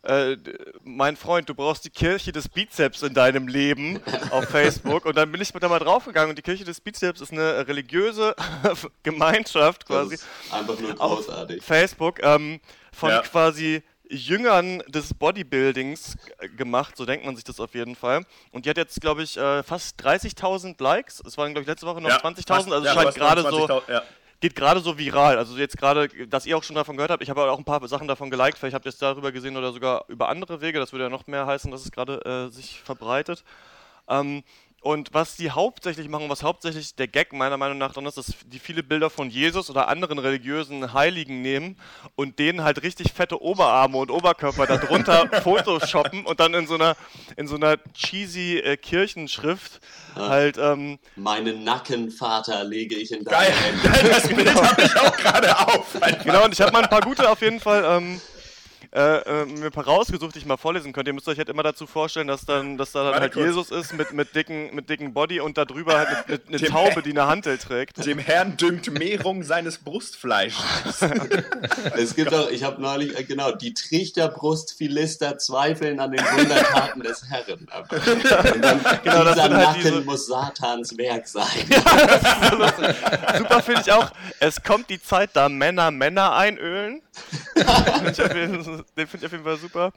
äh, mein Freund, du brauchst die Kirche des Bizeps in deinem Leben auf Facebook. Und dann bin ich da mal draufgegangen und die Kirche des Bizeps ist eine religiöse Gemeinschaft quasi einfach nur großartig. Facebook ähm, von Ja. quasi Jüngern des Bodybuildings gemacht, so denkt man sich das auf jeden Fall. Und die hat jetzt, glaube ich, äh, fast 30.000 Likes. Es waren, glaube ich, letzte Woche noch Ja, 20.000, fast- also ja, scheint gerade so 20.000, Ja. Geht gerade so viral. Also jetzt gerade, dass ihr auch schon davon gehört habt, ich habe auch ein paar Sachen davon geliked, vielleicht habt ihr es darüber gesehen oder sogar über andere Wege. Das würde ja noch mehr heißen, dass es gerade äh, sich verbreitet. Ähm, und was die hauptsächlich machen, was hauptsächlich der Gag meiner Meinung nach dann ist, dass die viele Bilder von Jesus oder anderen religiösen Heiligen nehmen und denen halt richtig fette Oberarme und Oberkörper darunter photoshoppen und dann in so einer in so einer cheesy äh, Kirchenschrift halt ähm, Meinen Nackenvater lege ich in Geil. deine Hände. Das Bild habe ich auch gerade auf. Genau, und ich habe mal ein paar gute auf jeden Fall ähm, äh, äh, mir ein paar rausgesucht, die ich mal vorlesen könnte. Ihr müsst euch halt immer dazu vorstellen, dass dann, dass da dann halt kurz. Jesus ist mit, mit, dicken, mit dicken Body und da drüber halt eine, eine, Dem- Taube, die eine Hantel trägt. Dem Herrn dünkt Mehrung seines Brustfleisches. Es gibt auch, ich habe neulich, äh, genau, die Trichterbrustphilister zweifeln an den Wundertaten des Herrn. Aber, und dann, Genau, das dieser halt Nacken diese- muss Satans Werk sein. Super finde ich auch. Es kommt die Zeit, da Männer Männer einölen. Ich, jeden- den find ich auf jeden Fall super.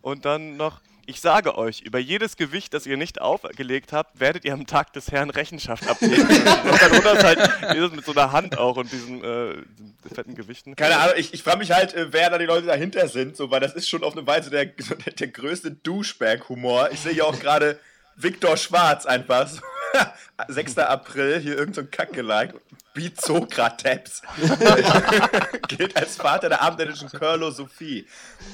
Und dann noch, ich sage euch, über jedes Gewicht, das ihr nicht aufgelegt habt, werdet ihr am Tag des Herrn Rechenschaft ablegen. und dann ist halt Jesus mit so einer Hand auch und diesen, äh, fetten Gewichten. Keine Ahnung, ich, ich frage mich halt, äh, wer da die Leute dahinter sind, so, weil das ist schon auf eine Weise der, der, größte Douchebag-Humor. Ich sehe hier auch gerade Viktor Schwarz einfach. So. 6. April, hier irgendein so Kackgelike. Beat Sokrates. Gilt als Vater der abendländischen Curlo-Sophie.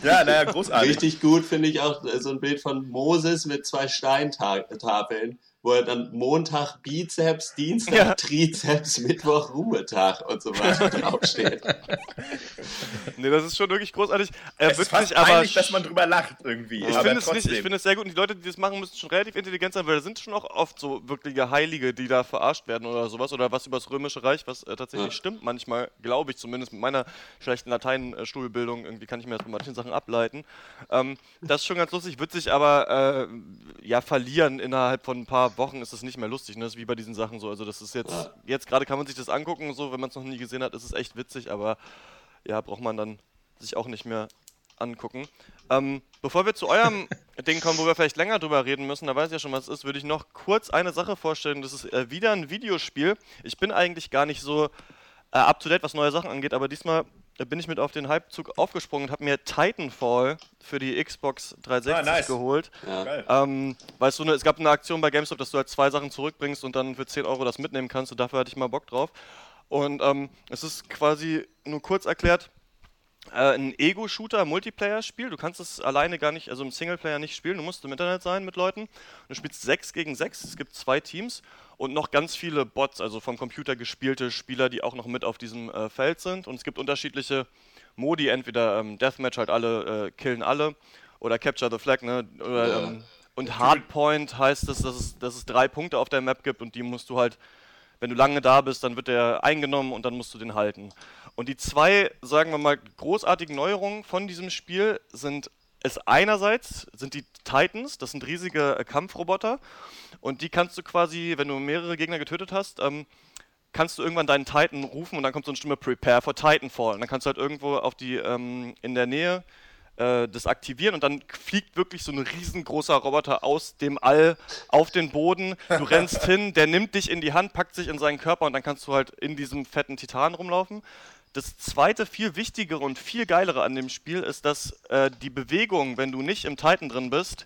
Ja, naja, großartig. Richtig gut finde ich auch äh, so ein Bild von Moses mit zwei Steintafeln, wo er dann Montag Bizeps, Dienstag Ja. Trizeps, Mittwoch Ruhetag und so weiter draufsteht. Nee, das ist schon wirklich großartig. Er Es ist wirkt fast sich aber. peinlich, dass man drüber lacht irgendwie. Ich finde es nicht, trotzdem. ich finde es sehr gut und die Leute, die das machen, müssen schon relativ intelligent sein, weil da sind schon auch oft so wirkliche Heilige, die da verarscht werden oder sowas oder was über das Römische Reich, was äh, tatsächlich Ja. stimmt manchmal, glaube ich zumindest mit meiner schlechten Latein-Schulbildung, irgendwie kann ich mir das bei manchen Sachen ableiten. Ähm, das ist schon ganz lustig, wird sich aber äh, ja verlieren innerhalb von ein paar Wochen ist es nicht mehr lustig, ne? Das ist wie bei diesen Sachen so, also das ist jetzt, Ja. jetzt gerade kann man sich das angucken, so, wenn man es noch nie gesehen hat, ist es echt witzig, aber ja, braucht man dann sich auch nicht mehr angucken. Ähm, bevor wir zu eurem Ding kommen, wo wir vielleicht länger drüber reden müssen, da weiß ich ja schon, was es ist, würde ich noch kurz eine Sache vorstellen. Das ist äh, wieder ein Videospiel. Ich bin eigentlich gar nicht so äh, up to date, was neue Sachen angeht, aber diesmal äh, bin ich mit auf den Hypezug aufgesprungen und habe mir Titanfall für die Xbox 360 Ah, nice. geholt. Ja. Ähm, weißt du, ne, es gab eine Aktion bei GameStop, dass du halt zwei Sachen zurückbringst und dann für 10 Euro das mitnehmen kannst und dafür hatte ich mal Bock drauf. Und ähm, es ist quasi nur kurz erklärt, äh, ein Ego-Shooter-Multiplayer-Spiel. Du kannst es alleine gar nicht, also im Singleplayer nicht spielen. Du musst im Internet sein mit Leuten. Du spielst 6 gegen 6. Es gibt zwei Teams und noch ganz viele Bots, also vom Computer gespielte Spieler, die auch noch mit auf diesem äh, Feld sind. Und es gibt unterschiedliche Modi, entweder ähm, Deathmatch, halt alle äh, killen alle, oder Capture the Flag, ne? Oder, ähm, und Hardpoint heißt es, dass es, dass es drei Punkte auf der Map gibt und die musst du halt wenn du lange da bist, dann wird der eingenommen und dann musst du den halten. Und die zwei, sagen wir mal, großartigen Neuerungen von diesem Spiel sind es einerseits sind die Titans, das sind riesige äh, Kampfroboter und die kannst du quasi, wenn du mehrere Gegner getötet hast, ähm, kannst du irgendwann deinen Titan rufen und dann kommt so eine Stimme Prepare for Titanfall. Und dann kannst du halt irgendwo auf die ähm, in der Nähe äh, das aktivieren und dann fliegt wirklich so ein riesengroßer Roboter aus dem All auf den Boden. Du rennst hin, der nimmt dich in die Hand, packt sich in seinen Körper und dann kannst du halt in diesem fetten Titan rumlaufen. Das zweite, viel wichtigere und viel geilere an dem Spiel ist, dass äh, die Bewegung, wenn du nicht im Titan drin bist,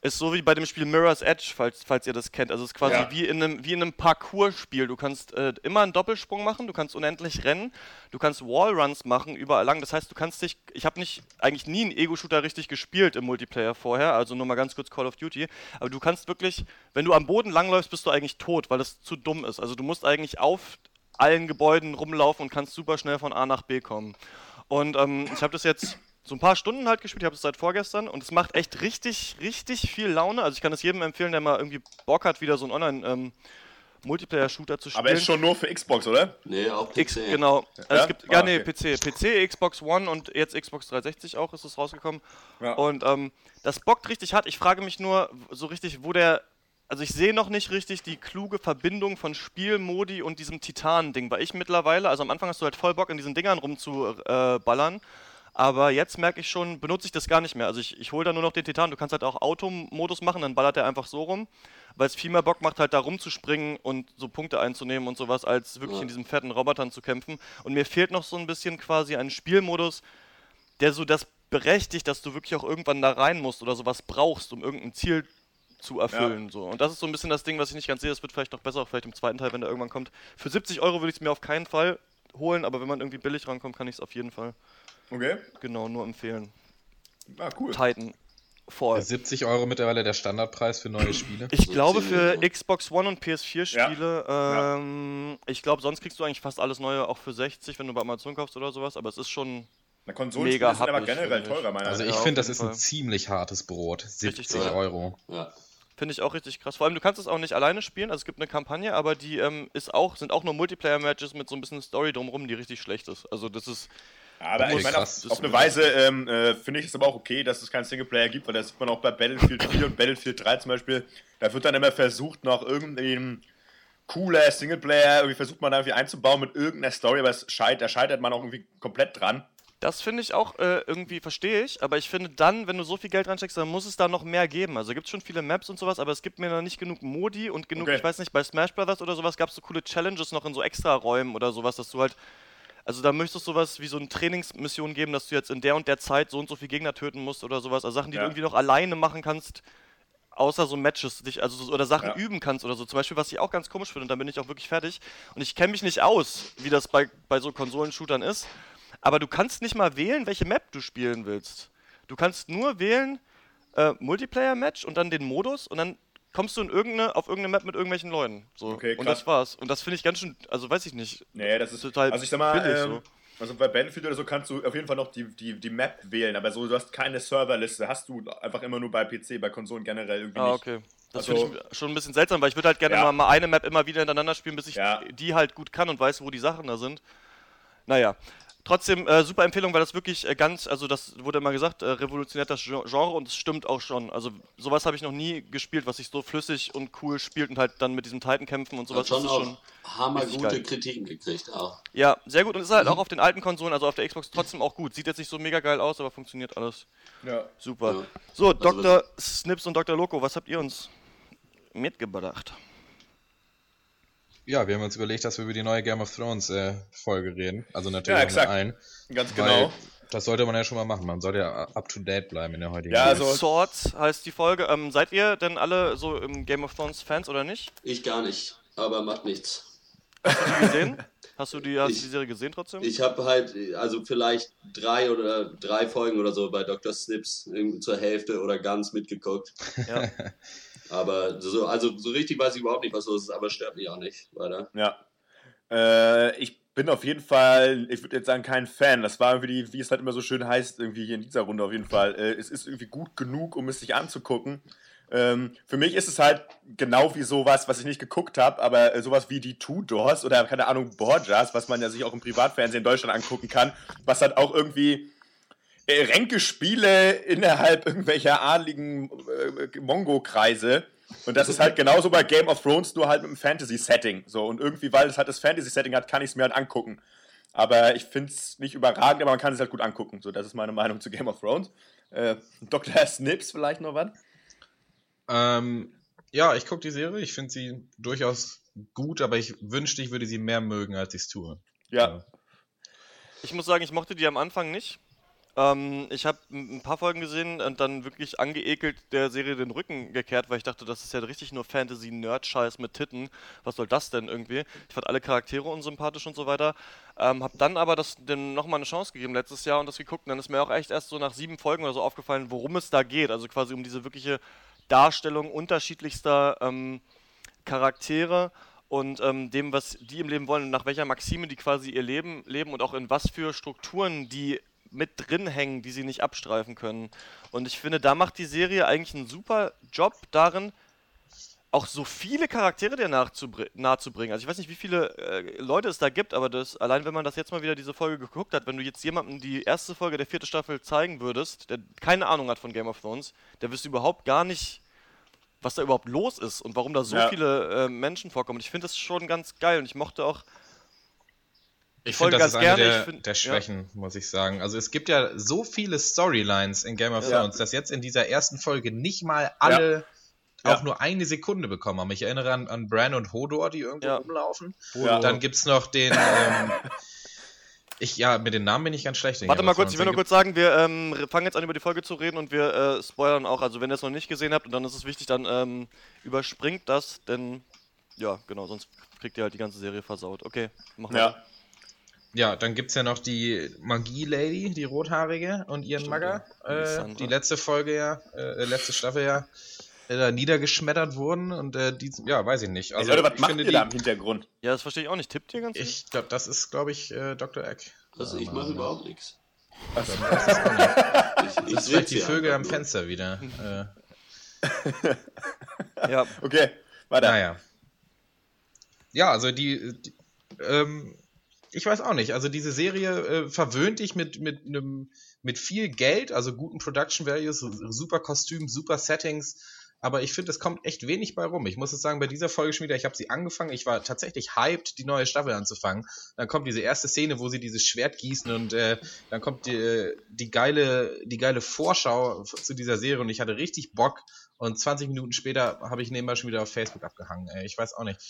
ist so wie bei dem Spiel Mirror's Edge, falls, falls ihr das kennt. Also es ist quasi Ja. wie in einem, wie in einem Parcours-Spiel. Du kannst äh, immer einen Doppelsprung machen, du kannst unendlich rennen, du kannst Wallruns machen überall lang. Das heißt, du kannst dich. Ich habe nicht eigentlich nie einen Ego-Shooter richtig gespielt im Multiplayer vorher, also nur mal ganz kurz Call of Duty. Aber du kannst wirklich, wenn du am Boden langläufst, bist du eigentlich tot, weil das zu dumm ist. Also du musst eigentlich auf allen Gebäuden rumlaufen und kannst super schnell von A nach B kommen. Und ähm, ich habe das jetzt so ein paar Stunden halt gespielt, ich habe es seit vorgestern und es macht echt richtig, richtig viel Laune. Also ich kann es jedem empfehlen, der mal irgendwie Bock hat, wieder so einen Online-Multiplayer-Shooter zu spielen. Aber ist schon nur für Xbox, oder? Nee, auch PC. X, genau. Also Ja? Es gibt, ja, Ah, nee, okay. PC. PC, Xbox One und jetzt Xbox 360 auch ist es rausgekommen. Ja. Und ähm, das bockt richtig hart. Ich frage mich nur so richtig, wo der. Also ich sehe noch nicht richtig die kluge Verbindung von Spielmodi und diesem Titan-Ding, weil ich mittlerweile, also am Anfang hast du halt voll Bock, in diesen Dingern rumzuballern, äh, aber jetzt merke ich schon, benutze ich das gar nicht mehr. Also ich, ich hole da nur noch den Titan, du kannst halt auch Automodus machen, dann ballert er einfach so rum, weil es viel mehr Bock macht, halt da rumzuspringen und so Punkte einzunehmen und sowas, als wirklich Ja. in diesen fetten Robotern zu kämpfen. Und mir fehlt noch so ein bisschen quasi ein Spielmodus, der so das berechtigt, dass du wirklich auch irgendwann da rein musst oder sowas brauchst, um irgendein Ziel zu erfüllen. So. Und das ist so ein bisschen das Ding, was ich nicht ganz sehe. Das wird vielleicht noch besser, auch vielleicht im zweiten Teil, wenn der irgendwann kommt. Für 70 Euro würde ich es mir auf keinen Fall holen, aber wenn man irgendwie billig rankommt, kann ich es auf jeden Fall Okay. genau nur empfehlen. Ah, cool. Titan Fall. 70 Euro mittlerweile der Standardpreis für neue Spiele. Ich So glaube für Euro. Xbox One und PS4 Spiele, Ja. ähm, ich glaube sonst kriegst du eigentlich fast alles neue auch für 60, wenn du bei Amazon kaufst oder sowas, aber es ist schon Na, Konsolen Mega sind aber generell teurer, meiner Also ich Ja, finde, das ist ein Fall. ziemlich hartes Brot. 70 teuer. Euro. Ja. Finde ich auch richtig krass. Vor allem, du kannst es auch nicht alleine spielen. Also es gibt eine Kampagne, aber die ähm, ist auch, sind auch nur Multiplayer-Matches mit so ein bisschen Story drumherum, die richtig schlecht ist. Also das ist. Aber Okay, ich meine, auf, auf eine Weise ähm, äh, finde ich es aber auch okay, dass es keinen Singleplayer gibt, weil das sieht man auch bei Battlefield 4 und Battlefield 3 zum Beispiel. Da wird dann immer versucht, noch irgendein cooler Singleplayer, irgendwie versucht man da irgendwie einzubauen mit irgendeiner Story, aber es scheit, da scheitert man auch irgendwie komplett dran. Das finde ich auch äh, irgendwie, verstehe ich, aber ich finde dann, wenn du so viel Geld reinsteckst, dann muss es da noch mehr geben. Also gibt es schon viele Maps und sowas, aber es gibt mir noch nicht genug Modi und genug, Okay. ich weiß nicht, bei Smash Brothers oder sowas gab es so coole Challenges noch in so extra Räumen oder sowas, dass du halt. Also da möchtest du sowas wie so eine Trainingsmission geben, dass du jetzt in der und der Zeit so und so viel Gegner töten musst oder sowas. Also Sachen, die Ja. du irgendwie noch alleine machen kannst, außer so Matches dich, also so, oder Sachen Ja. üben kannst oder so. Zum Beispiel, was ich auch ganz komisch finde, und dann bin ich auch wirklich fertig. Und ich kenne mich nicht aus, wie das bei, bei so Konsolenshootern ist. Aber du kannst nicht mal wählen, welche Map du spielen willst. Du kannst nur wählen äh, Multiplayer-Match und dann den Modus und dann kommst du in irgendeine, auf irgendeine Map mit irgendwelchen Leuten. So. Okay, und das war's. Und das finde ich ganz schön, also weiß ich nicht. Nee, das ist total Also ich sag mal, ähm, also bei Battlefield oder so kannst du auf jeden Fall noch die, die, die Map wählen, aber so, du hast keine Serverliste, hast du einfach immer nur bei PC, bei Konsolen generell irgendwie Ah, nicht. okay. Das Also- finde ich schon ein bisschen seltsam, weil ich würde halt gerne Ja. mal, mal eine Map immer wieder hintereinander spielen, bis ich Ja. die halt gut kann und weiß, wo die Sachen da sind. Naja. Trotzdem, äh, super Empfehlung, weil das wirklich äh, ganz, also das wurde immer gesagt, äh, revolutioniert das Gen- Genre und es stimmt auch schon. Also sowas habe ich noch nie gespielt, was sich so flüssig und cool spielt und halt dann mit diesem Titan-Kämpfen und Hat sowas. schon das ist auch hammergute geil. Kritiken gekriegt auch. Ja, sehr gut und ist halt Mhm. auch auf den alten Konsolen, also auf der Xbox trotzdem auch gut. Sieht jetzt nicht so mega geil aus, aber funktioniert alles. Ja. Super. Ja. So, Also Dr. Snips und Dr. Loco, was habt ihr uns mitgebracht? Ja, wir haben uns überlegt, dass wir über die neue Game of Thrones äh, Folge reden. Also natürlich Ja, exakt. allen. Ganz Weil genau. das sollte man ja schon mal machen. Man sollte ja up to date bleiben in der heutigen Ja, Welt. also- Swords heißt die Folge. Ähm, seid ihr denn alle so im Game of Thrones Fans oder nicht? Ich gar nicht, aber macht nichts. Hast du die gesehen? Hast du die, hast Ich- die Serie gesehen trotzdem? Ich habe halt, also vielleicht drei oder drei Folgen oder so bei Dr. Snips irgendwie zur Hälfte oder ganz mitgeguckt. ja. Aber so, also so richtig weiß ich überhaupt nicht, was los ist, aber stört mich auch nicht weiter. Ja. Äh, ich bin auf jeden Fall, ich würde jetzt sagen, kein Fan. Das war irgendwie, die, wie es halt immer so schön heißt, irgendwie hier in dieser Runde auf jeden Fall. Äh, es ist irgendwie gut genug, um es sich anzugucken. Ähm, für mich ist es halt genau wie sowas, was ich nicht geguckt habe, aber äh, sowas wie die Tudors oder keine Ahnung, Borgias, was man ja sich auch im Privatfernsehen in Deutschland angucken kann, was halt auch irgendwie Ränkespiele innerhalb irgendwelcher adligen äh, Mongo-Kreise. Und das ist halt genauso bei Game of Thrones, nur halt mit einem Fantasy-Setting. So, und irgendwie, weil es halt das Fantasy-Setting hat, kann ich es mir halt angucken. Aber ich finde es nicht überragend, aber man kann es halt gut angucken. So, das ist meine Meinung zu Game of Thrones. Äh, Dr. Snips vielleicht noch was? Ähm, ja, ich gucke die Serie. Ich finde sie durchaus gut, aber ich wünschte, ich würde sie mehr mögen, als ich es tue. Ja. Ich muss sagen, ich mochte die am Anfang nicht. Ähm, ich habe ein paar Folgen gesehen und dann wirklich angeekelt der Serie den Rücken gekehrt, weil ich dachte, das ist ja richtig nur Fantasy-Nerd-Scheiß mit Titten. Was soll das denn irgendwie? Ich fand alle Charaktere unsympathisch und so weiter. Ähm, hab dann aber das dem nochmal eine Chance gegeben letztes Jahr und das geguckt und dann ist mir auch echt erst so nach sieben Folgen oder so aufgefallen, worum es da geht. Also quasi um diese wirkliche Darstellung unterschiedlichster ähm, Charaktere und ähm, dem, was die im Leben wollen nach welcher Maxime die quasi ihr Leben leben und auch in was für Strukturen die mit drin hängen, die sie nicht abstreifen können. Und ich finde, da macht die Serie eigentlich einen super Job darin, auch so viele Charaktere dir nahezubringen. Also ich weiß nicht, wie viele äh, Leute es da gibt, aber das, allein wenn man das jetzt mal wieder diese Folge geguckt hat, wenn du jetzt jemandem die erste Folge der vierten Staffel zeigen würdest, der keine Ahnung hat von Game of Thrones, der wüsste überhaupt gar nicht, was da überhaupt los ist und warum da so Ja. viele äh, Menschen vorkommen. Und ich finde das schon ganz geil und ich mochte auch Ich Folge finde, das eine gerne, der, find- der ja. Schwächen, muss ich sagen. Also es gibt ja so viele Storylines in Game of Ja. Thrones, dass jetzt in dieser ersten Folge nicht mal alle Ja. auch nur eine Sekunde bekommen haben. Ich erinnere an, an Bran und Hodor, die irgendwo Ja. rumlaufen. Ja. Dann gibt's noch den... Ähm, ich, ja, mit den Namen bin ich ganz schlecht. in Warte mal kurz, ich will nur kurz sagen, wir ähm, fangen jetzt an über die Folge zu reden und wir äh, spoilern auch. Also wenn ihr es noch nicht gesehen habt und dann ist es wichtig, dann ähm, überspringt das, denn ja, genau, sonst kriegt ihr halt die ganze Serie versaut. Okay, machen wir. Ja. Ja, dann gibt's ja noch die Magie-Lady, die rothaarige und ihren Stimmt, Magger, ja. äh, die letzte Folge ja, äh, letzte Staffel ja, äh, da niedergeschmettert wurden und äh, die, ja, weiß ich nicht. Ey, Also Leute, was ich macht finde ihr die, da im Hintergrund? Ja, das verstehe ich auch nicht. Tippt ihr ganz ich glaube, das ist, glaube ich, äh, Dr. Eck. Also ich mache überhaupt nichts. Das ist auch nicht. Ich, ich Das ist vielleicht die Vögel am. Fenster wieder. Äh, Ja, Okay, weiter. Naja. Ja, also die, die ähm, ich weiß auch nicht, also diese Serie äh, verwöhnt dich mit, mit einem, mit viel Geld, also guten Production Values, super Kostüm, super Settings, aber ich finde, es kommt echt wenig bei rum. Ich muss jetzt sagen, bei dieser Folge schon wieder, ich habe sie angefangen, ich war tatsächlich hyped, die neue Staffel anzufangen. Dann kommt diese erste Szene, wo sie dieses Schwert gießen und äh, dann kommt die, die geile, die geile Vorschau zu dieser Serie und ich hatte richtig Bock und 20 Minuten später habe ich nebenbei schon wieder auf Facebook abgehangen. Ey, ich weiß auch nicht.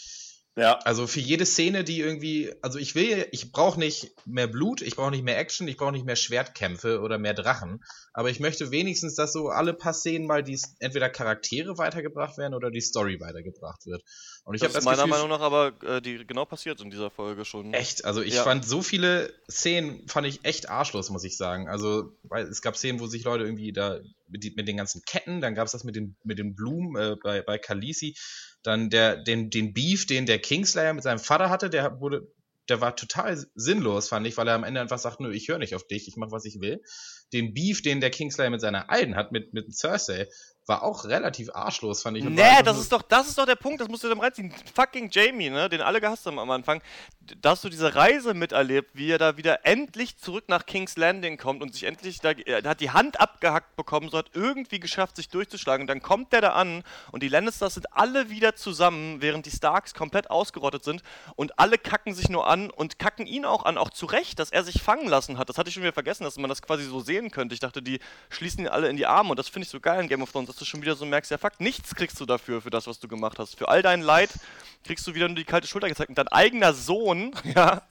Ja. Also für jede Szene, die irgendwie, also ich will, ich brauche nicht mehr Blut, ich brauche nicht mehr Action, ich brauche nicht mehr Schwertkämpfe oder mehr Drachen, aber ich möchte wenigstens, dass so alle paar Szenen mal die entweder Charaktere weitergebracht werden oder die Story weitergebracht wird. Und ich Das habe meiner Gefühl, Meinung nach aber äh, die genau passiert in dieser Folge schon. Echt, also ich Ja. fand so viele Szenen, fand ich echt arschlos, muss ich sagen. Also, weil es gab Szenen, wo sich Leute irgendwie da mit, die, mit den ganzen Ketten, dann gab es das mit den, mit den Blumen äh, bei, bei Khaleesi, dann der, den, den Beef, den der Kingslayer mit seinem Vater hatte, der wurde, der war total sinnlos, fand ich, weil er am Ende einfach sagt, nö, ich höre nicht auf dich, ich mache, was ich will. Den Beef, den der Kingslayer mit seiner Alten hat, mit, mit Cersei, war auch relativ arschlos, fand ich. Nee, das ist doch, das ist doch der Punkt, das musst du dem reinziehen. Fucking Jamie, ne, den alle gehasst haben am Anfang. Da hast du diese Reise miterlebt, wie er da wieder endlich zurück nach King's Landing kommt und sich endlich da, er hat die Hand abgehackt bekommen, so hat irgendwie geschafft, sich durchzuschlagen. Und dann kommt der da an und die Lannisters sind alle wieder zusammen, während die Starks komplett ausgerottet sind und alle kacken sich nur an und kacken ihn auch an, auch zu Recht, dass er sich fangen lassen hat. Das hatte ich schon wieder vergessen, dass man das quasi so sehen könnte. Ich dachte, die schließen ihn alle in die Arme und das finde ich so geil in Game of Thrones, du schon wieder so merkst, ja fuck, nichts kriegst du dafür, für das, was du gemacht hast. Für all dein Leid kriegst du wieder nur die kalte Schulter gezeigt und dein eigener Sohn, ja,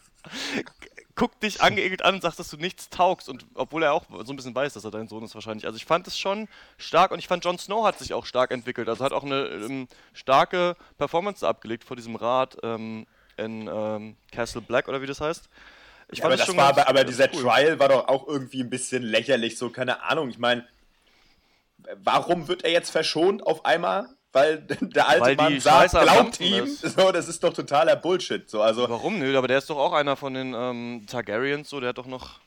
guckt dich angeekelt an und sagt, dass du nichts taugst. Und obwohl er auch so ein bisschen weiß, dass er dein Sohn ist wahrscheinlich. Also ich fand es schon stark und ich fand Jon Snow hat sich auch stark entwickelt. Also hat auch eine ähm, starke Performance abgelegt vor diesem Rat ähm, in ähm, Castle Black oder wie das heißt. Ich Ja, aber es das schon war aber, aber dieser cool. Trial war doch auch irgendwie ein bisschen lächerlich, so keine Ahnung. Ich meine, warum wird er jetzt verschont auf einmal? Weil der alte Weil Mann sagt, Scheiße glaubt ihm, ist. so, das ist doch totaler Bullshit. So, also, Warum? Nö, aber der ist doch auch einer von den ähm, Targaryens, so, der hat doch noch,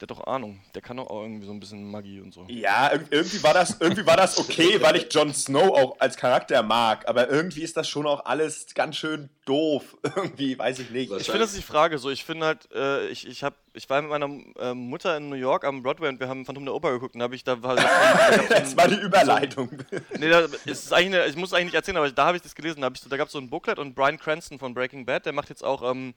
der hat doch Ahnung. Der kann doch auch irgendwie so ein bisschen Magie und so. ja, irg- irgendwie war das, irgendwie war das okay, weil ich Jon Snow auch als Charakter mag, aber irgendwie ist das schon auch alles ganz schön doof. Irgendwie, weiß ich nicht. Ich finde, das ist die Frage. So, ich finde halt, äh, ich, ich, hab, ich war mit meiner ähm, Mutter in New York am Broadway und wir haben Phantom der Oper geguckt und da habe ich da war, Das war die Überleitung. Nee, da ist eigentlich eine, ich muss eigentlich nicht erzählen, aber da habe ich das gelesen. Da, ich so, da gab es so ein Booklet und Brian Cranston von Breaking Bad, der macht jetzt auch ähm,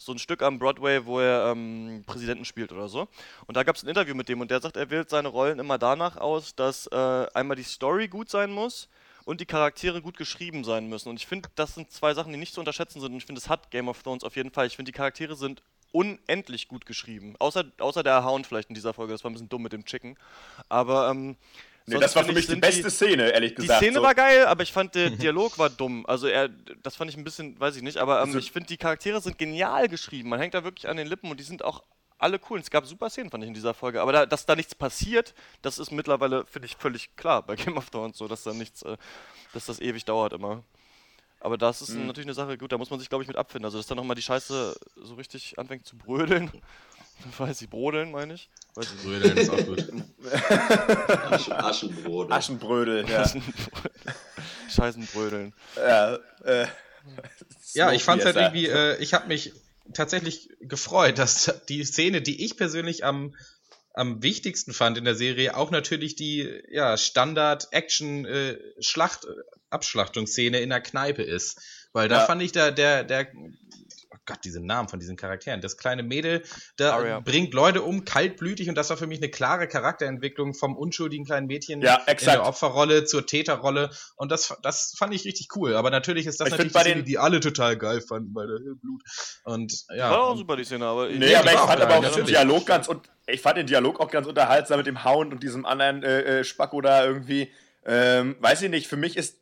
so ein Stück am Broadway, wo er ähm, Präsidenten spielt oder so. Und da gab es ein Interview mit dem und der sagt, er wählt seine Rollen immer danach aus, dass äh, einmal die Story gut sein muss und die Charaktere gut geschrieben sein müssen. Und ich finde, das sind zwei Sachen, die nicht zu unterschätzen sind. Und ich finde, das hat Game of Thrones auf jeden Fall. Ich finde, die Charaktere sind unendlich gut geschrieben. Außer, außer der Hound vielleicht in dieser Folge. Das war ein bisschen dumm mit dem Chicken. Aber ähm, Nee, das war für mich ich, die beste Szene, ehrlich die gesagt. Szene so. war geil, aber ich fand der Dialog war dumm. Also er, das fand ich ein bisschen, weiß ich nicht, aber ähm, Also- ich finde die Charaktere sind genial geschrieben. Man hängt da wirklich an den Lippen und die sind auch alle cool. Es gab super Szenen, fand ich in dieser Folge. Aber da, dass da nichts passiert, das ist mittlerweile, finde ich, völlig klar bei Game of Thrones so, dass da nichts, äh, dass das ewig dauert immer. Aber das ist Mhm. natürlich eine Sache, gut, da muss man sich, glaube ich, mit abfinden. Also, dass dann nochmal die Scheiße so richtig anfängt zu brödeln. Weiß ich, brodeln, meine ich. Weiß ich. Brödeln ist auch gut. Aschen, Aschenbrot. Aschenbrödel, ja. Scheißenbrödeln. ja, äh, Ja, ich fand's halt irgendwie, äh, ich habe mich tatsächlich gefreut, dass die Szene, die ich persönlich am, am wichtigsten fand in der Serie, auch natürlich die ja, Standard-Action-Schlacht, Abschlachtungsszene in der Kneipe ist. Weil da Ja. fand ich da der, der, oh Gott, diese Namen von diesen Charakteren. Das kleine Mädel, da bringt Leute um, kaltblütig und das war für mich eine klare Charakterentwicklung vom unschuldigen kleinen Mädchen Ja, in der Opferrolle zur Täterrolle und das, das fand ich richtig cool. Aber natürlich ist das Ich natürlich die Szene, den- die alle total geil fanden bei der Blut. Und ja, War auch super, die Szene, aber. Nee, Ja, aber ich fand geil, aber auch den. Dialog ganz und ich fand den Dialog auch ganz unterhaltsam mit dem Hound und diesem anderen äh, äh, Spacko da irgendwie. Ähm, weiß ich nicht, für mich ist, ich,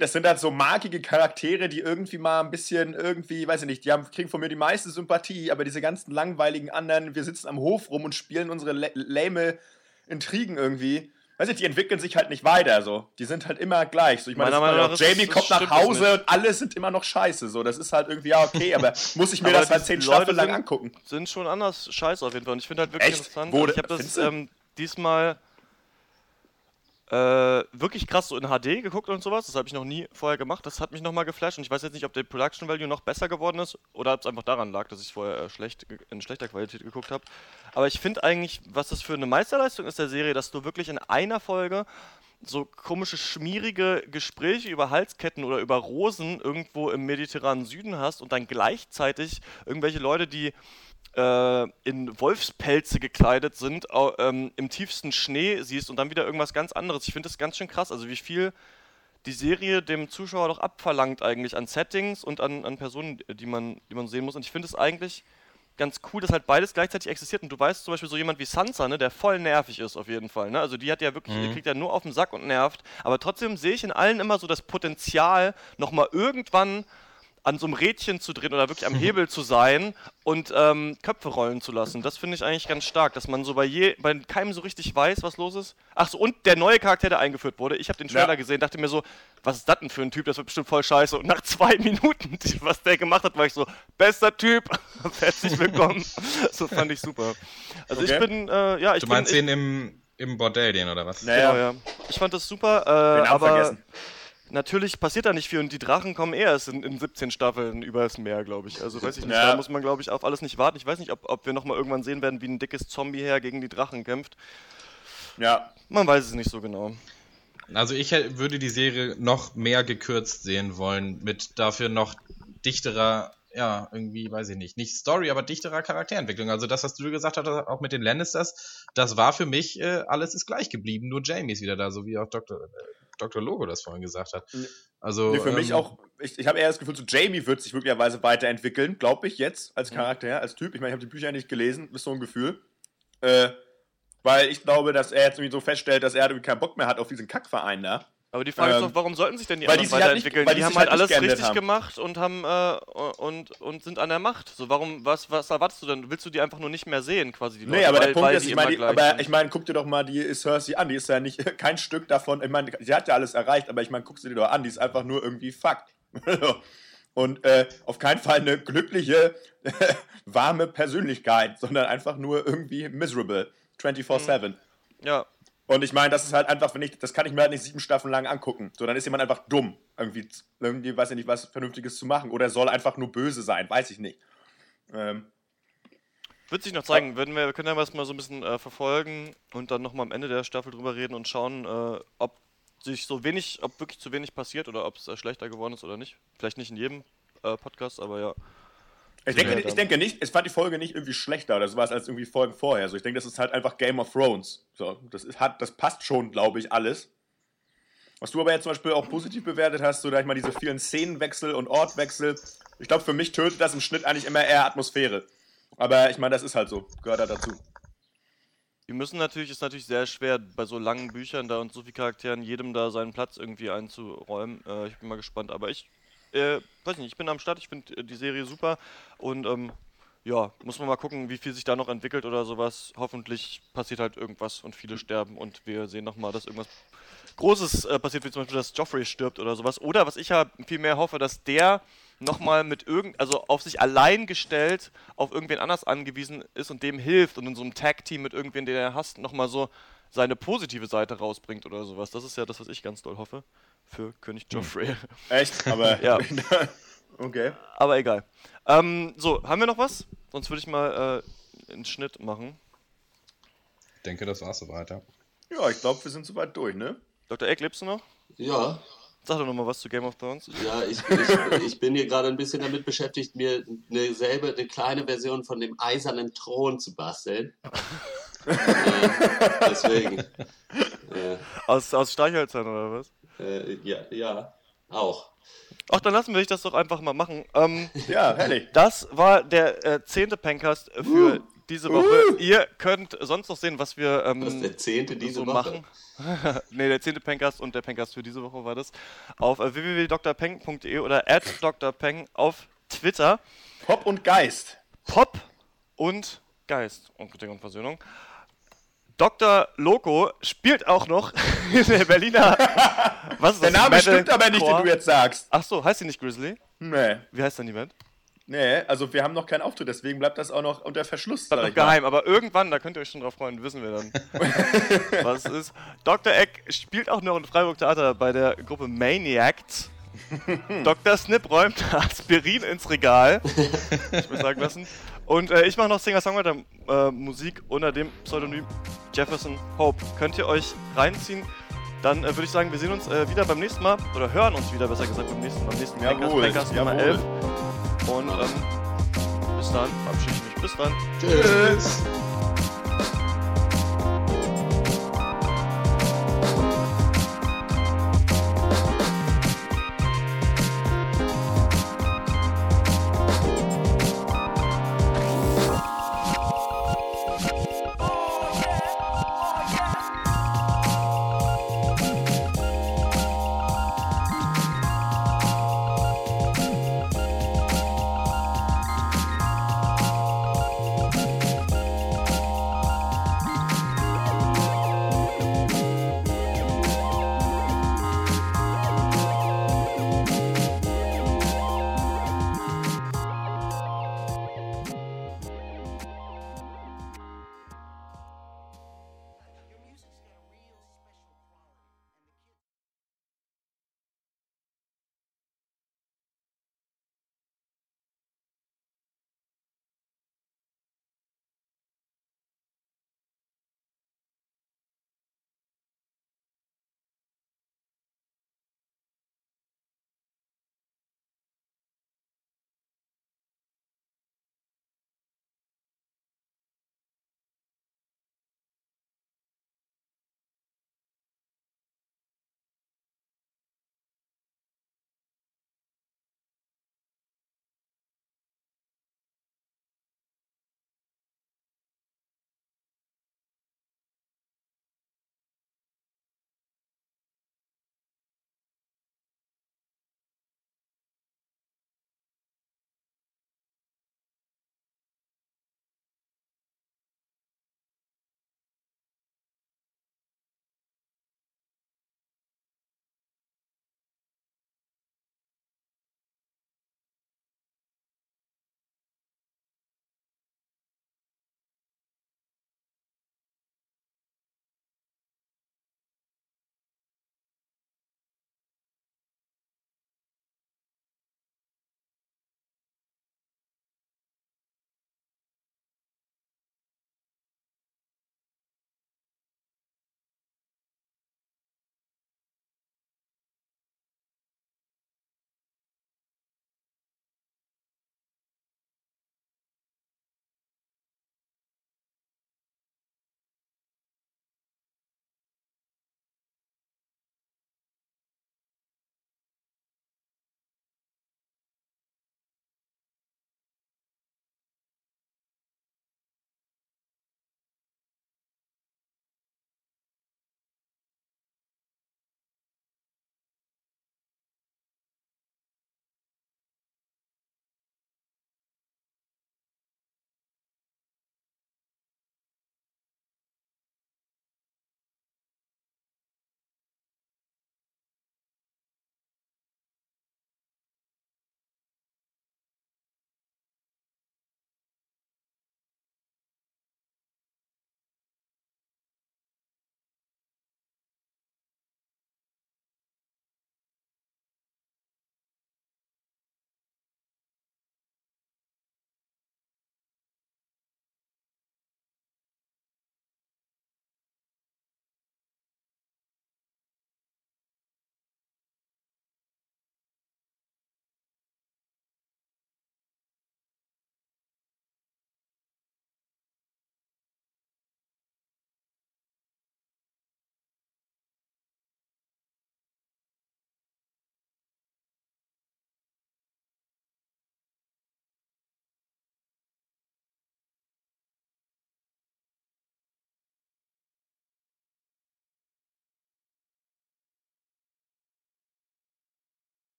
das sind halt so markige Charaktere, die irgendwie mal ein bisschen irgendwie, weiß ich nicht, die haben, kriegen von mir die meiste Sympathie, aber diese ganzen langweiligen anderen, wir sitzen am Hof rum und spielen unsere lame Intrigen irgendwie. Weiß ich, die entwickeln sich halt nicht weiter, so. Die sind halt immer gleich. So, ich meine, Jamie ist- kommt nach Hause und alle sind immer noch scheiße, so. Das ist halt irgendwie, ja, okay, aber muss ich mir das halt zehn Staffeln lang angucken? sind schon anders scheiße auf jeden Fall. Und ich finde halt wirklich Echt? interessant. Wo also ich habe das ähm, diesmal äh, wirklich krass so in HD geguckt und sowas. Das habe ich noch nie vorher gemacht. Das hat mich nochmal geflasht. Und ich weiß jetzt nicht, ob der Production Value noch besser geworden ist oder ob es einfach daran lag, dass ich vorher äh, schlecht, in schlechter Qualität geguckt habe. Aber ich finde eigentlich, was das für eine Meisterleistung ist der Serie, dass du wirklich in einer Folge so komische, schmierige Gespräche über Halsketten oder über Rosen irgendwo im mediterranen Süden hast und dann gleichzeitig irgendwelche Leute, die in Wolfspelze gekleidet sind, ähm, im tiefsten Schnee siehst und dann wieder irgendwas ganz anderes. Ich finde das ganz schön krass, also wie viel die Serie dem Zuschauer doch abverlangt eigentlich an Settings und an, an Personen, die man, die man sehen muss. Und ich finde es eigentlich ganz cool, dass halt beides gleichzeitig existiert. Und du weißt zum Beispiel so jemand wie Sansa, ne, der voll nervig ist auf jeden Fall. Ne? Also die hat ja wirklich, die kriegt ja nur auf den Sack und nervt. Aber trotzdem sehe ich in allen immer so das Potenzial, nochmal irgendwann an so einem Rädchen zu drehen oder wirklich am Hebel zu sein und ähm, Köpfe rollen zu lassen. Das finde ich eigentlich ganz stark, dass man so bei, je, bei keinem so richtig weiß, was los ist. Ach so, und der neue Charakter, der eingeführt wurde. Ich habe den Trailer Ja. gesehen, dachte mir so, was ist das denn für ein Typ? Das wird bestimmt voll scheiße. Und nach zwei Minuten, was der gemacht hat, war ich so, bester Typ, herzlich willkommen. so fand ich super. Also ich Okay. bin, äh, ja, ich Du bin, meinst ich, den im, im Bordell, den oder was? Naja, Genau, ja. Ich fand das super, den äh, Namen aber vergessen. Natürlich passiert da nicht viel und die Drachen kommen erst in, in 17 Staffeln übers Meer, glaube ich. Also weiß ich nicht, Ja. da muss man, glaube ich, auf alles nicht warten. Ich weiß nicht, ob, ob wir nochmal irgendwann sehen werden, wie ein dickes Zombie-Heer gegen die Drachen kämpft. Ja. Man weiß es nicht so genau. Also ich würde die Serie noch mehr gekürzt sehen wollen, mit dafür noch dichterer, ja, irgendwie, weiß ich nicht, nicht Story, aber dichterer Charakterentwicklung. Also das, was du gesagt hast, auch mit den Lannisters, das war für mich, äh, alles ist gleich geblieben, nur Jamie ist wieder da, so wie auch Dr. Dr. Logo das vorhin gesagt hat. Also Nee, für mich ähm, auch, ich, ich habe eher das Gefühl, so Jamie wird sich möglicherweise weiterentwickeln, glaube ich, jetzt als Charakter, als Typ. Ich meine, ich habe die Bücher nicht gelesen, ist so ein Gefühl. Äh, weil ich glaube, dass er jetzt irgendwie so feststellt, dass er irgendwie keinen Bock mehr hat auf diesen Kackverein da. Aber die Frage ist Ähm, doch, warum sollten sich denn die die anderen halt nicht- weiterentwickeln? weil die die haben halt halt alles nicht richtig haben. gemacht und haben äh, und, und sind an der Macht. So, warum, was, was erwartest du denn? Willst du die einfach nur nicht mehr sehen, quasi die Leute? Nee, aber weil, der Punkt ist, die ich meine, die- aber ich meine, guck dir doch mal die Cersei an, die ist ja nicht kein Stück davon, ich meine, sie hat ja alles erreicht, aber ich meine, guck sie dir doch an, die ist einfach nur irgendwie Fakt. Und äh, auf keinen Fall eine glückliche, warme Persönlichkeit, sondern einfach nur irgendwie miserable. 24-7. ja, Und ich meine, das ist halt einfach, wenn ich, das kann ich mir halt nicht sieben Staffeln lang angucken. So, dann ist jemand einfach dumm, irgendwie, irgendwie weiß ich nicht, was Vernünftiges zu machen. Oder soll einfach nur böse sein, weiß ich nicht. Ähm, Wird sich noch zeigen. Würden wir, wir können ja mal so ein bisschen äh, verfolgen und dann nochmal am Ende der Staffel drüber reden und schauen, äh, ob sich so wenig, ob wirklich zu wenig passiert oder ob es äh, schlechter geworden ist oder nicht. Vielleicht nicht in jedem äh, Podcast, aber ja. Ich denke, ich denke nicht, es fand die Folge nicht irgendwie schlechter oder sowas als irgendwie Folgen vorher. So, ich denke, das ist halt einfach Game of Thrones. So, das, ist, hat, das passt schon, glaube ich, alles. Was du aber jetzt zum Beispiel auch positiv bewertet hast, so da ich mal diese vielen Szenenwechsel und Ortwechsel. Ich glaube, für mich tötet das im Schnitt eigentlich immer eher Atmosphäre. Aber ich meine, das ist halt so, gehört da dazu. Die müssen natürlich, ist natürlich sehr schwer, bei so langen Büchern da und so vielen Charakteren jedem da seinen Platz irgendwie einzuräumen. Äh, ich bin mal gespannt, aber ich, äh, weiß nicht, ich bin am Start, ich finde äh, die Serie super und ähm, ja, muss man mal gucken, wie viel sich da noch entwickelt oder sowas. Hoffentlich passiert halt irgendwas und viele sterben und wir sehen nochmal, dass irgendwas Großes äh, passiert, wie zum Beispiel, dass Joffrey stirbt oder sowas. Oder was ich ja viel mehr hoffe, dass der nochmal mit irgend, also auf sich allein gestellt, auf irgendwen anders angewiesen ist und dem hilft und in so einem Tag-Team mit irgendwen, den er hasst, nochmal so seine positive Seite rausbringt oder sowas. Das ist ja das, was ich ganz doll hoffe für König Joffrey. Echt? Aber. Ja. okay. Aber egal. Ähm, so, haben wir noch was? Sonst würde ich mal äh, einen Schnitt machen. Ich denke, das war's soweit, ja. Ja, ich glaube, wir sind soweit durch, ne? Dr. Egg, lebst du noch? Ja, Sag doch nochmal was zu Game of Thrones. ja, ich, ich, ich bin hier gerade ein bisschen damit beschäftigt, mir eine selbe, eine kleine Version von dem eisernen Thron zu basteln. äh, deswegen. Äh, Aus, aus Streichhölzern oder was? Äh, ja, ja, auch. Ach, dann lassen wir dich das doch einfach mal machen. Ähm, Ja, herrlich. das war der äh, zehnte Pencast für diese Woche. Ihr könnt sonst noch sehen, was wir ähm, Das ist der zehnte diese so Woche. machen. ne, der zehnte Pencast und der Pencast für diese Woche war das. Auf äh, www.drpeng.de oder at drpeng auf Twitter. Pop und Geist. Pop und Geist und Kritik und Versöhnung. Dr. Loco spielt auch noch in der Berliner. Was ist Der das? Name stimmt aber nicht, den du jetzt sagst. Ach so, heißt sie nicht Grizzly? Nee. Wie heißt denn die Band? Nee, also wir haben noch keinen Auftritt, deswegen bleibt das auch noch unter Verschluss. Bleibt noch ich mal. geheim, aber irgendwann, da könnt ihr euch schon drauf freuen, wissen wir dann, was es ist. Dr. Eck spielt auch noch in Freiburg Theater bei der Gruppe Maniacs. Dr. Snip räumt Aspirin ins Regal. Ich mir sagen lassen. Und äh, ich mache noch Singer-Songwriter-Musik unter dem Pseudonym Jefferson Hope. Könnt ihr euch reinziehen? Dann äh, würde ich sagen, wir sehen uns äh, wieder beim nächsten Mal. Oder hören uns wieder, besser gesagt, beim nächsten, beim nächsten Jawohl, Podcast Nummer jawohl. 11. Und ähm, bis dann, verabschiede ich mich. Bis dann. Tschüss.